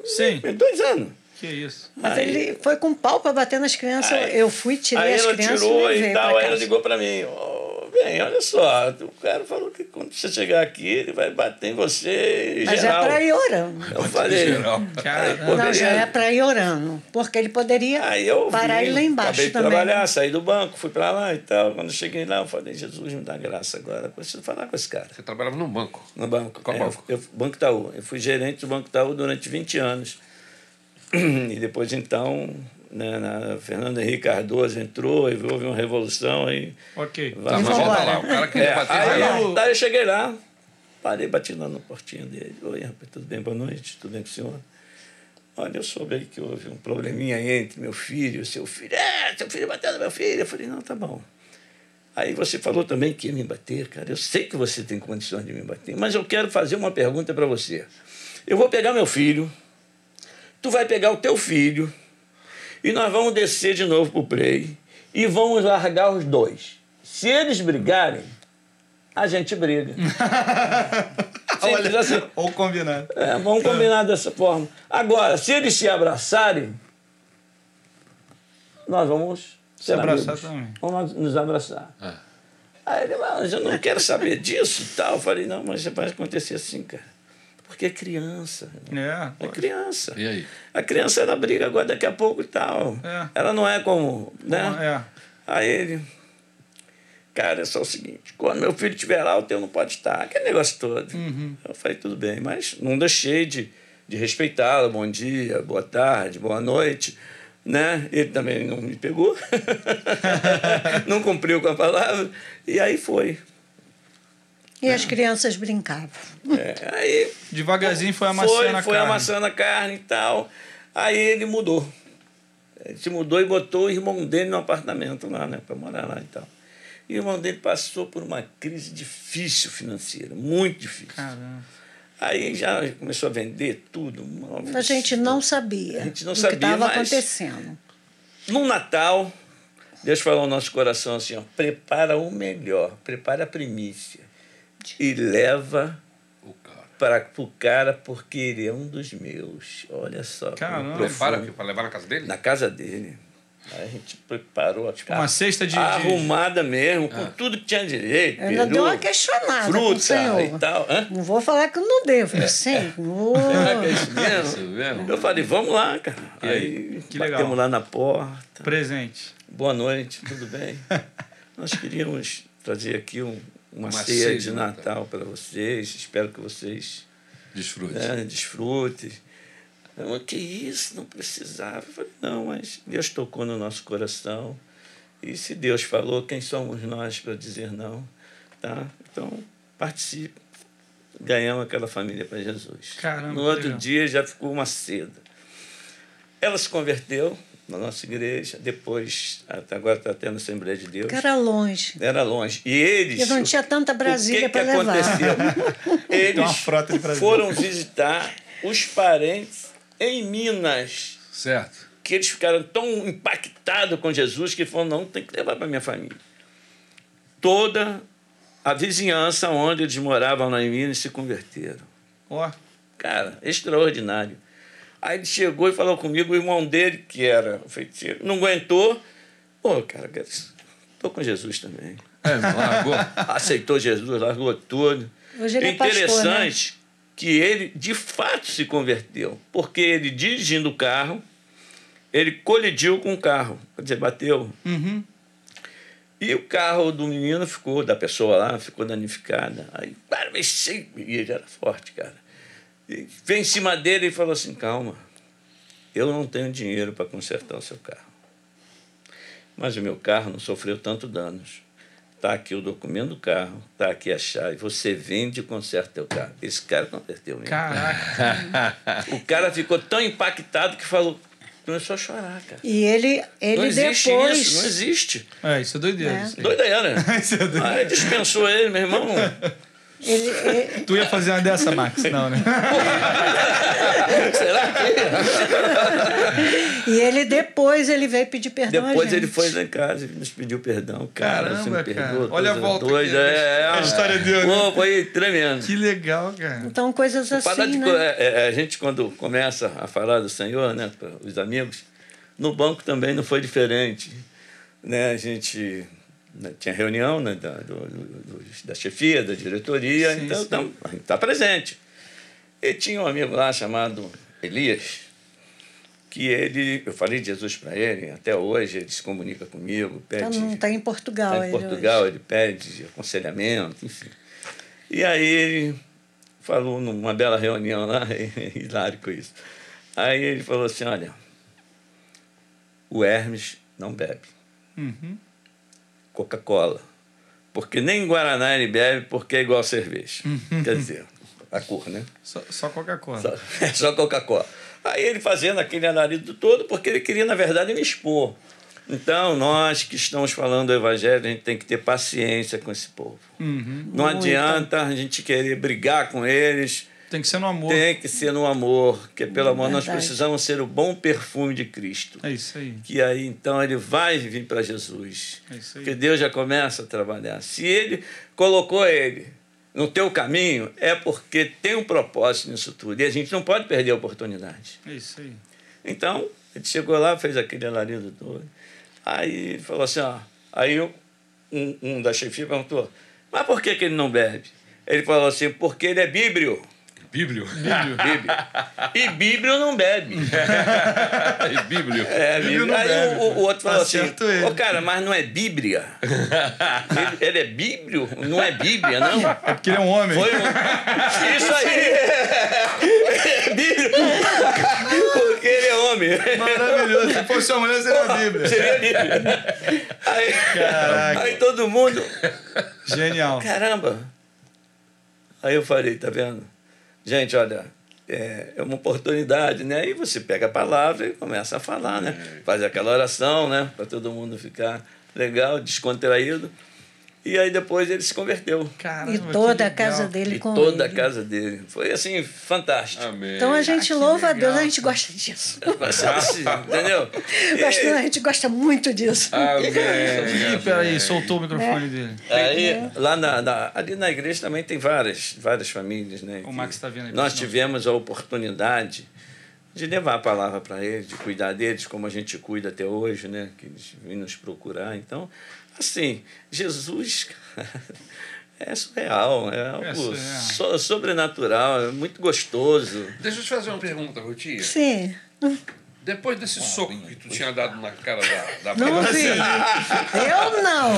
Sim. dois anos. Que isso. Mas Aí- ele foi com pau para bater nas crianças. Aí- eu fui, tirei aí as ela crianças tirou e e tal, aí ela ligou para mim, "Ô, bem, olha só, o cara falou que quando você chegar aqui, ele vai bater em você em Mas geral. é para ir orando. Eu falei, geral. Caramba. Não, poderia- já é para ir orando. Porque ele poderia Aí eu parar vim, ele lá embaixo acabei de também. trabalhar, né? saí do banco, fui para lá e tal. Quando eu cheguei lá, eu falei, Jesus, me dá graça agora, preciso falar com esse cara. Você trabalhava num banco. No banco. Qual É, banco? Eu, banco Itaú. Eu fui gerente do Banco Itaú durante 20 anos. E depois, então, né, na, Fernando Henrique Cardoso entrou, e houve uma revolução. Aí, Ok. Volta embora. lá. O cara queria é, bater aí, vai lá. eu- daí eu cheguei lá, parei, bati lá na portinha dele. Oi, rapaz, tudo bem? Boa noite, tudo bem com o senhor? Olha, eu soube aí que houve um probleminha entre meu filho e seu filho. É, seu filho bateu no meu filho. Eu falei, não, tá bom. Aí você falou também que ia me bater, cara. Eu sei que você tem condições de me bater, mas eu quero fazer uma pergunta para você. Eu vou pegar meu filho, tu vai pegar o teu filho, e nós vamos descer de novo pro play e vamos largar os dois. Se eles brigarem, a gente briga. Simples assim. Ou combinado. É, vamos combinar dessa forma. Agora, se eles se abraçarem, nós vamos Se ser abraçar amigos. também. Vamos nos abraçar. Ah. Aí ele, mas eu não quero saber disso e tal. Eu falei, não, mas vai acontecer assim, cara. Porque é criança. É. É criança. E aí? A criança, ela briga agora daqui a pouco e tal. É. Ela não é como, né? É. Aí ele, cara, é só o seguinte, quando meu filho estiver lá, o teu não pode estar. Aquele negócio todo. Eu falei, tudo bem, mas não deixei de, de respeitá-lo. Bom dia, boa tarde, boa noite. Né? Ele também não me pegou, não cumpriu com a palavra, e aí foi. E as crianças brincavam. É, aí Devagarzinho foi amassando foi, a foi carne. amassando a carne e tal. Aí ele mudou. Ele se mudou e botou o irmão dele no apartamento lá, né? Para morar lá e tal. E o irmão dele passou por uma crise difícil financeira, muito difícil. Caramba. Aí já começou a vender tudo. A gente não sabia A gente não o sabia, que estava acontecendo. No Natal, Deus falou ao nosso coração assim: ó, prepara o melhor, prepara a primícia e leva O cara. para o cara porque ele é um dos meus. Olha só. Caramba. aqui, para levar na casa dele? Na casa dele. Aí a gente preparou Tipo uma cesta de- de- arrumada mesmo, com tudo que tinha direito. Eu ainda peru, dei uma questionada com o fruta senhor. e tal. Hã? Não vou falar que eu não devo. Eu falei, Senhor. Será que é isso mesmo? Isso mesmo? Eu falei, vamos lá, cara. E aí, Que batemos legal. lá na porta. Presente. Boa noite, tudo bem? Nós queríamos trazer aqui um- uma, Uma ceia, ceia de de Natal para vocês. Espero que vocês Desfrute. né, desfrutem. Eu, que isso, não precisava. Eu falei, não, mas Deus tocou no nosso coração. E se Deus falou, quem somos nós para dizer não? Tá? Então, participe. Ganhamos aquela família para Jesus. Caramba, no outro legal. dia já ficou uma seda. Ela se converteu, na nossa igreja. Depois, até agora está tendo Assembleia de Deus. Que era longe. Era longe. E eles. E não tinha tanta Brasília o que, que para levar. aconteceu? Eles foram visitar os parentes em Minas. Certo. Que eles ficaram tão impactados com Jesus que falaram: não, tem que levar para minha família. Toda a vizinhança onde eles moravam lá em Minas se converteram. Ó, Cara, extraordinário. Aí ele chegou e falou comigo, o irmão dele, que era feiticeiro, não aguentou. Pô, cara, estou com Jesus também. É, largou. Aceitou Jesus, largou tudo. Hoje ele é pastor, Interessante que ele, de fato, se converteu. Porque ele, dirigindo o carro, ele colidiu com o carro. Quer dizer, bateu. uhum. E o carro do menino ficou, da pessoa lá, ficou danificada. Aí, cara, mexi. E ele era forte, cara. Veio em cima dele e falou assim: calma, eu não tenho dinheiro para consertar o seu carro. Mas o meu carro não sofreu tanto danos. Está aqui o documento do carro, está aqui a chave. Você vende e conserta teu carro. Esse cara converteu mesmo. Caraca. O cara ficou tão impactado que falou, começou a chorar, cara. E ele, não ele existe depois. isso, não existe. É, isso é doideira. É. Doideira. Isso é doideira. Aí dispensou ele, meu irmão. Ele- ele- Tu ia fazer uma dessa, Max? Não, né? Será que? e ele depois ele veio pedir perdão a Depois gente. ele foi lá em casa e nos pediu perdão. Cara, você Caramba, me cara. perdoa. Olha a volta que- É, é, a história deu, né? Pô, foi tremendo. Que legal, cara. Então, coisas Parar assim, de né? é, é, a gente, quando começa a falar do Senhor, né, para os amigos, no banco também não foi diferente. Né? A gente né, tinha reunião né, da, do- do- da chefia, da diretoria, Sim, então sim. tam- a gente está presente. E tinha um amigo lá chamado Elias, que ele, eu falei de Jesus para ele, até hoje ele se comunica comigo, Tá, pede não tá em Portugal. Está em ele Portugal, hoje. ele pede aconselhamento, enfim. E aí ele falou numa bela reunião lá, hilário com isso. Aí ele falou assim, olha, o Hermes não bebe Uhum. Coca-Cola. Porque nem Guaraná ele bebe porque é igual cerveja. Quer dizer, a cor, né? Só, só Coca-Cola. Só, é só Coca-Cola. Aí ele fazendo aquele alarido todo, porque ele queria, na verdade, me expor. Então, nós que estamos falando do Evangelho, a gente tem que ter paciência com esse povo. Uhum. Não Muito. adianta a gente querer brigar com eles, Tem que ser no amor. tem que ser no amor, porque pelo amor nós Verdade. precisamos ser o bom perfume de Cristo. É isso aí. Que aí então ele vai vir para Jesus. É isso aí. Porque Deus já começa a trabalhar. Se ele colocou ele no teu caminho, é porque tem um propósito nisso tudo. E a gente não pode perder a oportunidade. É isso aí. Então, ele chegou lá, fez aquele alarido todo. Aí ele falou assim, ó. Aí um, um da chefia perguntou, mas por que, que ele não bebe? Ele falou assim, porque ele é bíblio. Bíblio. Bíblio. E bíblio não bebe. Bíblio. É, Bíblio Aí bebe. o, o outro falou assim. Ô, cara, mas não é Bíblia? ele, ele é Bíblio? Não é Bíblia, não? É porque ele é um homem. Foi um... Isso aí! É Bíblio! Porque ele é homem. Maravilhoso. Se fosse uma mulher, seria Bíblia. Seria Bíblia. Aí, Caraca. aí todo mundo. Genial. Caramba! Aí eu falei, tá vendo? Gente, olha, é, é uma oportunidade, né? Aí você pega a palavra e começa a falar, né? Faz aquela oração, né? Para todo mundo ficar legal, descontraído. E aí depois ele se converteu. Caramba, E toda a legal. casa dele E com toda a ele. casa dele. Foi assim, fantástico. Amém. Então a gente Ah, louva a Deus, legal. a gente gosta disso. Entendeu? Gosta- a gente gosta muito disso. Amém. Ih, peraí, soltou o microfone dele. Aí, lá na, na- ali na igreja também tem várias, várias famílias, né? O Max tá vendo aí, Nós tivemos a oportunidade de levar a palavra para eles, de cuidar deles, como a gente cuida até hoje, né? Que eles vêm nos procurar. Então, assim, Jesus cara, é surreal, é algo surreal. so- sobrenatural, é muito gostoso. Deixa eu te fazer uma pergunta, Rutinha. Sim. Depois desse soco que tu tinha dado na cara da, da Não Bruna, vi. Eu não.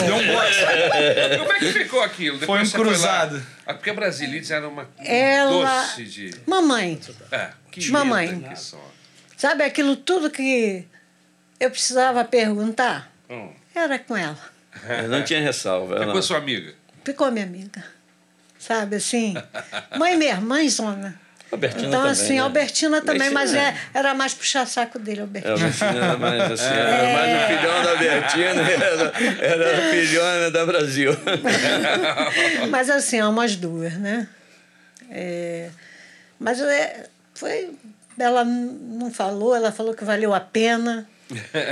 Como é que ficou aquilo? Foi Depois um você lá- cruzado. Ah, Porque a Brasilites era uma Ela- doce de... Mamãe, É, que Mamãe. que só. sabe aquilo tudo que eu precisava perguntar? Hum. Era com ela. Não tinha ressalva. Ficou Ela, sua amiga? Ficou minha amiga. Sabe assim? Mãe mesmo, mãezona. Albertina então, também, assim, né? Albertina também, mas é, era mais puxar saco dele, É, Albertina. Albertina era mais assim, era mais o filhão da Albertina, era, era a filhona da Brasil. Mas assim, há umas duas, né? É, mas é, foi. Ela não falou, ela falou que valeu a pena,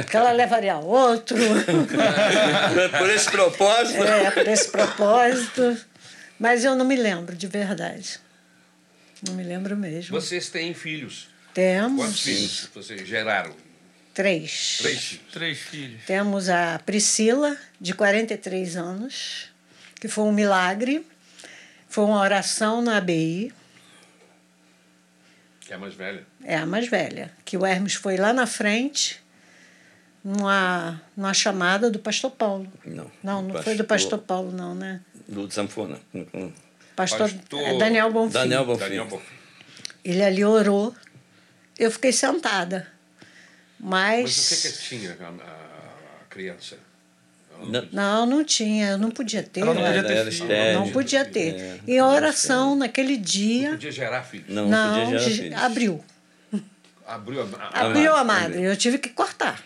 que ela levaria outro. Por esse propósito. é, por esse propósito. Mas eu não me lembro, de verdade. Não me lembro mesmo. Vocês têm filhos. Quantos Temos filhos vocês geraram? três. Três filhos. Três filhos. Temos a Priscila, de 43 anos, que foi um milagre. Foi uma oração na ABI. Que é a mais velha. É a mais velha. Que o Hermes foi lá na frente, numa, numa chamada do pastor Paulo. Não. Não, não foi do pastor Paulo, não, né? Do Sanfona. Pastor, Pastor é Daniel Bonfim. Daniel Bonfim. Daniel Bonfim. Ele ali orou. Eu fiquei sentada. Mas. Mas o que, que tinha a, a- a criança? Não. Não, não tinha, eu não podia ter. Ela não né? podia ter estéril. Não podia ter. É, E a oração naquele dia. Podia gerar filhos. Não, Não, podia gerar ge- filhos. abriu. Abriu a, a, Abriu a madre, madre. Eu tive que cortar.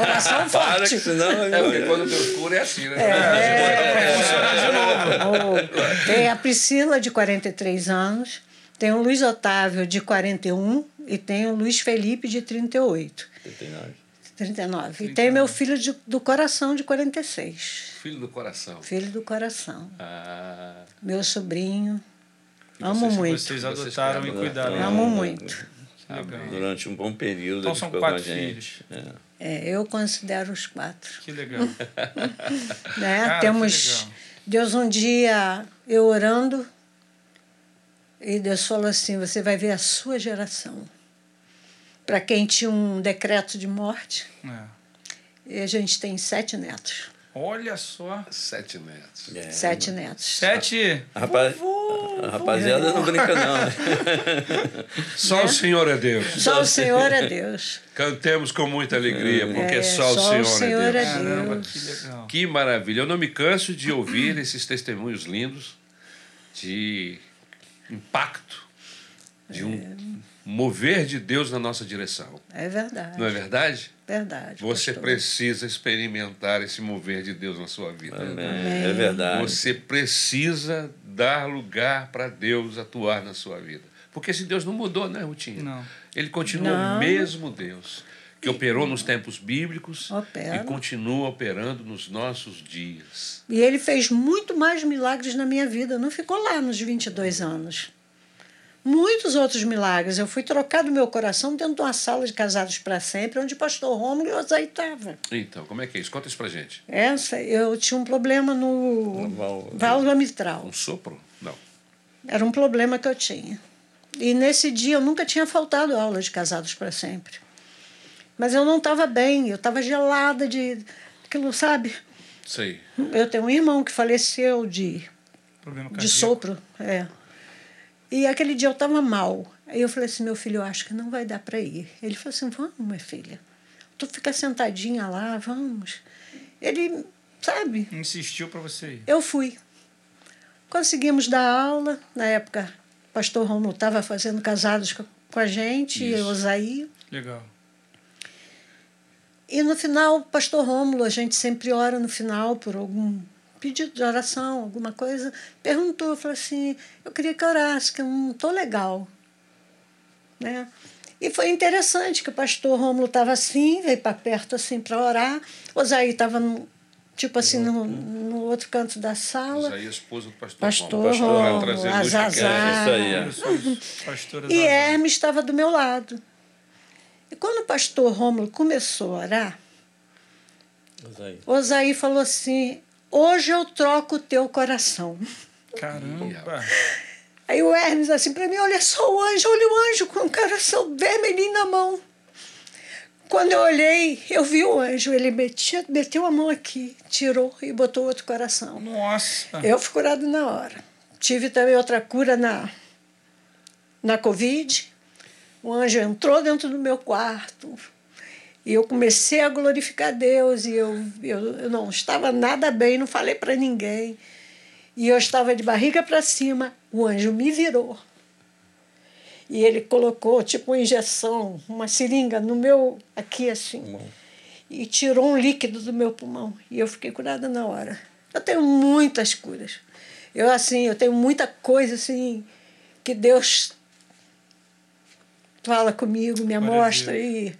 Oração Para forte. que senão... É, porque quando Deus cura é assim, né? Oh, Tem a Priscila, de 43 anos, tem o Luiz Otávio, de 41, e tem o Luiz Felipe, de 38. 39. 39. E tem meu filho de- do coração, de 46. Filho do coração. Filho do coração. Ah, Meu sobrinho. Amo vocês, muito. Vocês Vocês adotaram e criaram, cuidaram. né? Amo muito. Legal. Durante um bom período Então são quatro com a gente. filhos. É. É, eu considero os quatro. Que legal. Né? Cara, Temos que legal. Deus um dia eu orando e Deus falou assim: você vai ver a sua geração. Para quem tinha um decreto de morte, É. e a gente tem sete netos. Olha só. sete netos. É, sete netos. Sete. A, rapaz... a rapaziada não brinca, não. Só o Senhor é Deus. Só o Senhor é Deus. Cantemos com muita alegria, porque É, só, só o o Senhor, Senhor é é Deus. Caramba, Deus. que legal. Que maravilha. Eu não me canso de ouvir esses testemunhos lindos de impacto, de um mover de Deus na nossa direção. É verdade. Não é verdade? Verdade. Você pastor. precisa experimentar esse mover de Deus na sua vida. Amém. É verdade. Você precisa dar lugar para Deus atuar na sua vida. Porque esse Deus não mudou, né, Rutinha? Não. Ele continua Não. o mesmo Deus que operou nos tempos bíblicos Opera. e continua operando nos nossos dias. E ele fez muito mais milagres na minha vida. Não ficou lá nos 22 anos. Muitos outros milagres. Eu fui trocar do meu coração dentro de uma sala de casados para sempre, onde o pastor Rômulo e Osaí estavam. Então, como é que é isso? Conta isso pra gente. Essa, eu tinha um problema no válvula mitral. Um sopro? Não. Era um problema que eu tinha. E nesse dia eu nunca tinha faltado aula de casados para sempre. Mas eu não estava bem, eu estava gelada de aquilo, sabe? Sei. Eu tenho um irmão que faleceu de Problema de sopro, é. E aquele dia eu estava mal. Aí eu falei assim, meu filho, eu acho que não vai dar para ir. Ele falou assim, vamos, minha filha. Tu fica sentadinha lá, vamos. Ele, sabe, Insistiu pra você ir. eu fui. Conseguimos dar aula. Na época, o pastor Romulo estava fazendo casados co- com a gente, e Isso. o Osaí. Legal. E no final, o pastor Rômulo, a gente sempre ora no final por algum pedido de oração, alguma coisa. Perguntou, falou assim: eu queria que orasse, que eu não estou legal. Né? E foi interessante que o pastor Rômulo estava assim, veio para perto assim para orar. O Osaí estava tipo assim no, no outro canto da sala. Isaías, esposa do pastor. Pastor Romulo. Pastor que Azazá. É, isso aí, é. E. Hermes estava do meu lado. E quando o pastor Rômulo começou a orar, Osaí falou assim: Hoje eu troco o teu coração. Caramba. Aí o Hermes assim para mim: Olha só o anjo, olha o anjo com o coração vermelhinho na mão. Quando eu olhei, eu vi o anjo, ele metia, meteu a mão aqui, tirou e botou outro coração. Nossa. Eu fui curado na hora. Tive também outra cura na, na Covid. O anjo entrou dentro do meu quarto e eu comecei a glorificar Deus. E eu, eu, eu não estava nada bem, não falei para ninguém. E eu estava de barriga para cima. O anjo me virou. E ele colocou tipo uma injeção, uma seringa no meu, aqui assim, e tirou um líquido do meu pulmão. E eu fiquei curada na hora. Eu tenho muitas curas. Eu, assim, eu tenho muita coisa, assim, que Deus fala comigo, me mostra e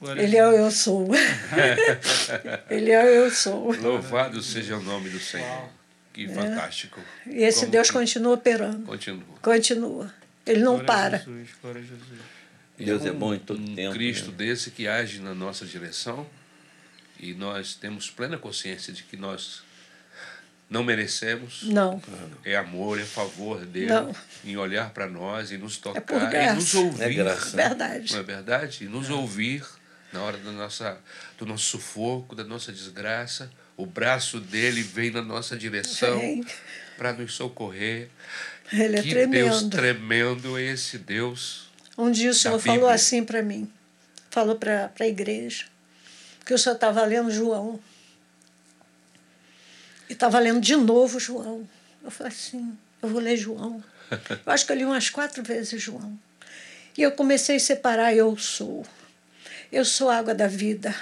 Glória ele é o eu sou. ele é o eu sou. Louvado seja o nome do Senhor. Que fantástico. E esse Como Deus que continua operando. continua. Continua. Ele não Glória a para. Jesus, glória a Jesus. Deus é bom em todo um tempo. Cristo né? desse que age na nossa direção e nós temos plena consciência de que nós não merecemos. Não. É amor, é favor dele Não. em olhar para nós e nos por tocar e graça. nos ouvir. É graça. Verdade. Não é verdade? E nos ouvir na hora da nossa, do nosso sufoco, da nossa desgraça. O braço dele vem na nossa direção para nos socorrer. Ele é que Deus tremendo. tremendo é esse Deus. Um dia o senhor falou assim para mim. Falou para a igreja. Que o senhor estava lendo João. E estava lendo de novo João. Eu falei assim, eu vou ler João. Eu acho que eu li umas quatro vezes João. E eu comecei a separar eu sou. Eu sou a água da vida.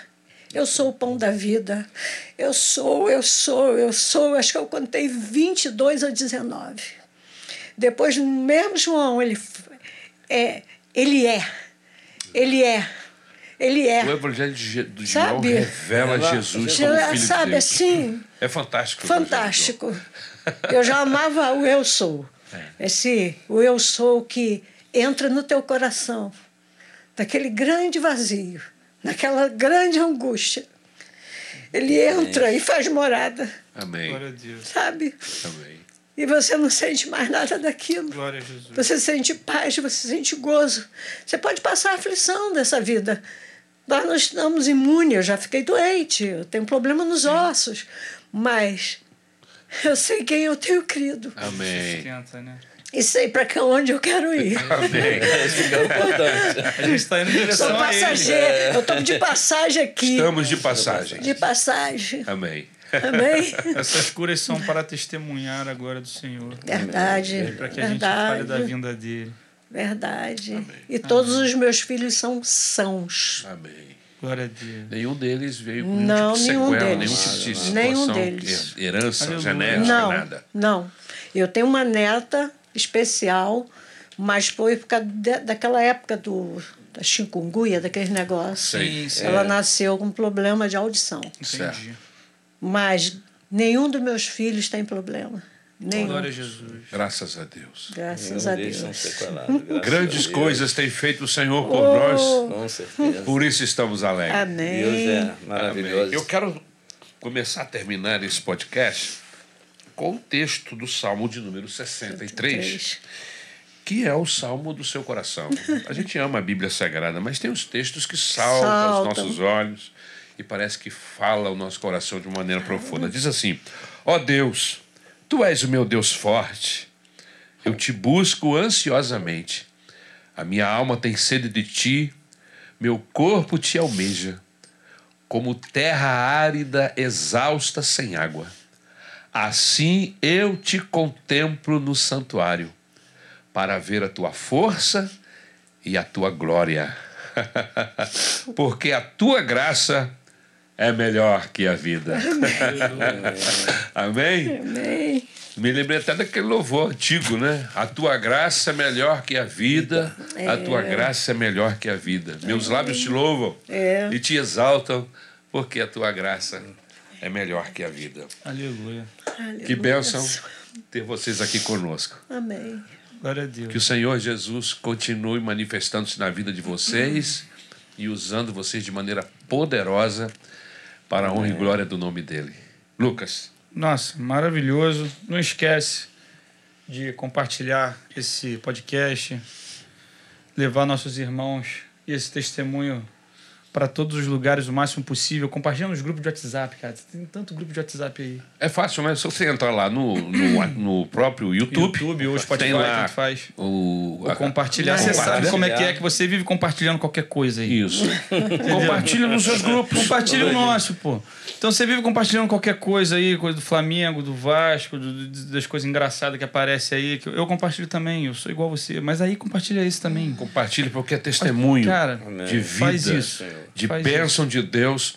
Eu sou o pão da vida. Eu sou, eu sou, eu sou. Acho que eu contei 22 ou 19. Depois, mesmo João, ele é, ele é. Ele é. Ele é. O Evangelho do João Sabe? revela Ela- Jesus como Filho sabe de Deus. assim? É fantástico. Fantástico. Eu já amava o eu sou. Esse o eu sou que entra no teu coração, naquele grande vazio, naquela grande angústia. Ele entra e faz morada, Amém. Glória a Deus. sabe? Amém. E você não sente mais nada daquilo. Glória a Jesus. Você sente paz, você sente gozo. Você pode passar a aflição dessa vida. Nós não estamos imunes, eu já fiquei doente, eu tenho problema nos ossos. Mas eu sei quem eu tenho crido. Amém. Sustenta, né? E sei para onde eu quero ir. Amém. Isso que é o importante. A gente está indo em Sou direção a ele. passageiro, eu estou de passagem aqui. Estamos de passagem. De passagem. Amém. Amém? Essas curas são para testemunhar agora do Senhor. Verdade. Para que a gente fale da Verdade. vinda dele. Verdade. E todos os meus filhos são sãos. Amém. Glória a Deus. Nenhum deles veio com Não, tipo nenhum sequela, deles. nenhum tipo de situação, Nenhum deles. herança, Aleluia. genética, Não, nada. não. Eu tenho uma neta especial, mas foi por causa de- daquela época do, da chikungunya, daqueles negócios. Sim, sim. Ela nasceu com problema de audição. Entendi. Mas nenhum dos meus filhos tem problema. Nenhum. Glória a Jesus. Graças a Deus. Graças Não a Deus. graças Grandes a Deus. coisas tem feito o Senhor por Oh. nós, Com certeza. por isso estamos alegres. Amém. Deus é Amém. maravilhoso. Eu quero começar a terminar esse podcast com o texto do Salmo de número 63, que é o salmo do seu coração. A gente ama a Bíblia Sagrada, mas tem os textos que saltam aos Saltam. nossos olhos e parece que fala o nosso coração de uma maneira profunda. Diz assim: Ó Deus, tu és o meu Deus forte, eu te busco ansiosamente. A minha alma tem sede de ti, meu corpo te almeja como terra árida, exausta, sem água. Assim eu te contemplo no santuário, para ver a tua força e a tua glória. Porque a tua graça é melhor que a vida. Amém? Amém. Me lembrei até daquele louvor antigo, né? A tua graça é melhor que a vida, a tua graça é melhor que a vida. Meus lábios te louvam É. e te exaltam, porque a tua graça é melhor que a vida. Aleluia. Que bênção ter vocês aqui conosco. Amém. Glória a Que o Deus. Senhor Jesus continue manifestando-se na vida de vocês e usando vocês de maneira poderosa para a honra e glória do nome dele. Lucas. Nossa, maravilhoso. Não esquece de compartilhar esse podcast, levar nossos irmãos e esse testemunho para todos os lugares o máximo possível. Compartilha nos grupos de WhatsApp, cara. Tem tanto grupo de WhatsApp aí. É fácil, mas se você entrar lá no, no, no próprio YouTube, YouTube ou Spotify, tem lá tanto faz. o Ou compartilhar. Você é. sabe como é que é que você vive compartilhando qualquer coisa aí. Isso. Compartilha nos seus grupos. Compartilha o nosso, pô. Então você vive compartilhando qualquer coisa aí, coisa do Flamengo, do Vasco, do- das coisas engraçadas que aparecem aí. Que eu- eu compartilho também, eu sou igual você. Mas aí compartilha isso também. Compartilha porque é testemunho Cara, de vida, faz isso. De Faz bênção de Deus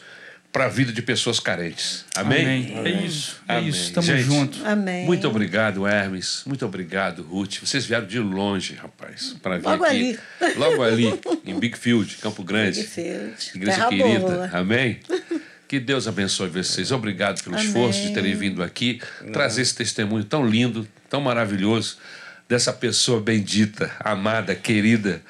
para a vida de pessoas carentes. Amém? É isso. É Amém. isso. Tamo Gente, junto. Amém. Muito obrigado, Hermes. Muito obrigado, Ruth. Vocês vieram de longe, rapaz, para vir Logo aqui. Logo ali, em Big Field, Campo Grande. Bigfield. Igreja Terra querida. boa. Amém? Que Deus abençoe vocês. Obrigado pelo Amém. esforço de terem vindo aqui, trazer esse testemunho tão lindo, tão maravilhoso, dessa pessoa bendita, amada, querida,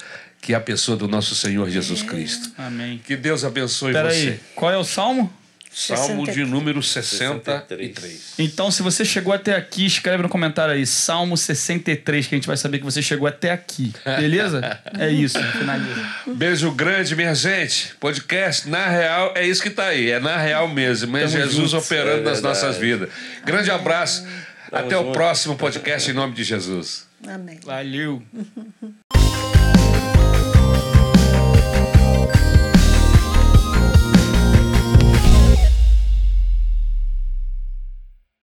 que é a pessoa do nosso Senhor Jesus Cristo. Amém. Que Deus abençoe Pera você. aí, qual é o salmo? Salmo de 63. número 63. Então, se você chegou até aqui, escreve no comentário aí, Salmo 63, que a gente vai saber que você chegou até aqui. Beleza? é isso, finaliza. Beijo grande, minha gente. Podcast, na real, é isso que tá aí. É na real mesmo. É Tamo Jesus junto. operando É nas nossas vidas. Grande abraço. Até o próximo podcast em nome de Jesus. Amém. Valeu.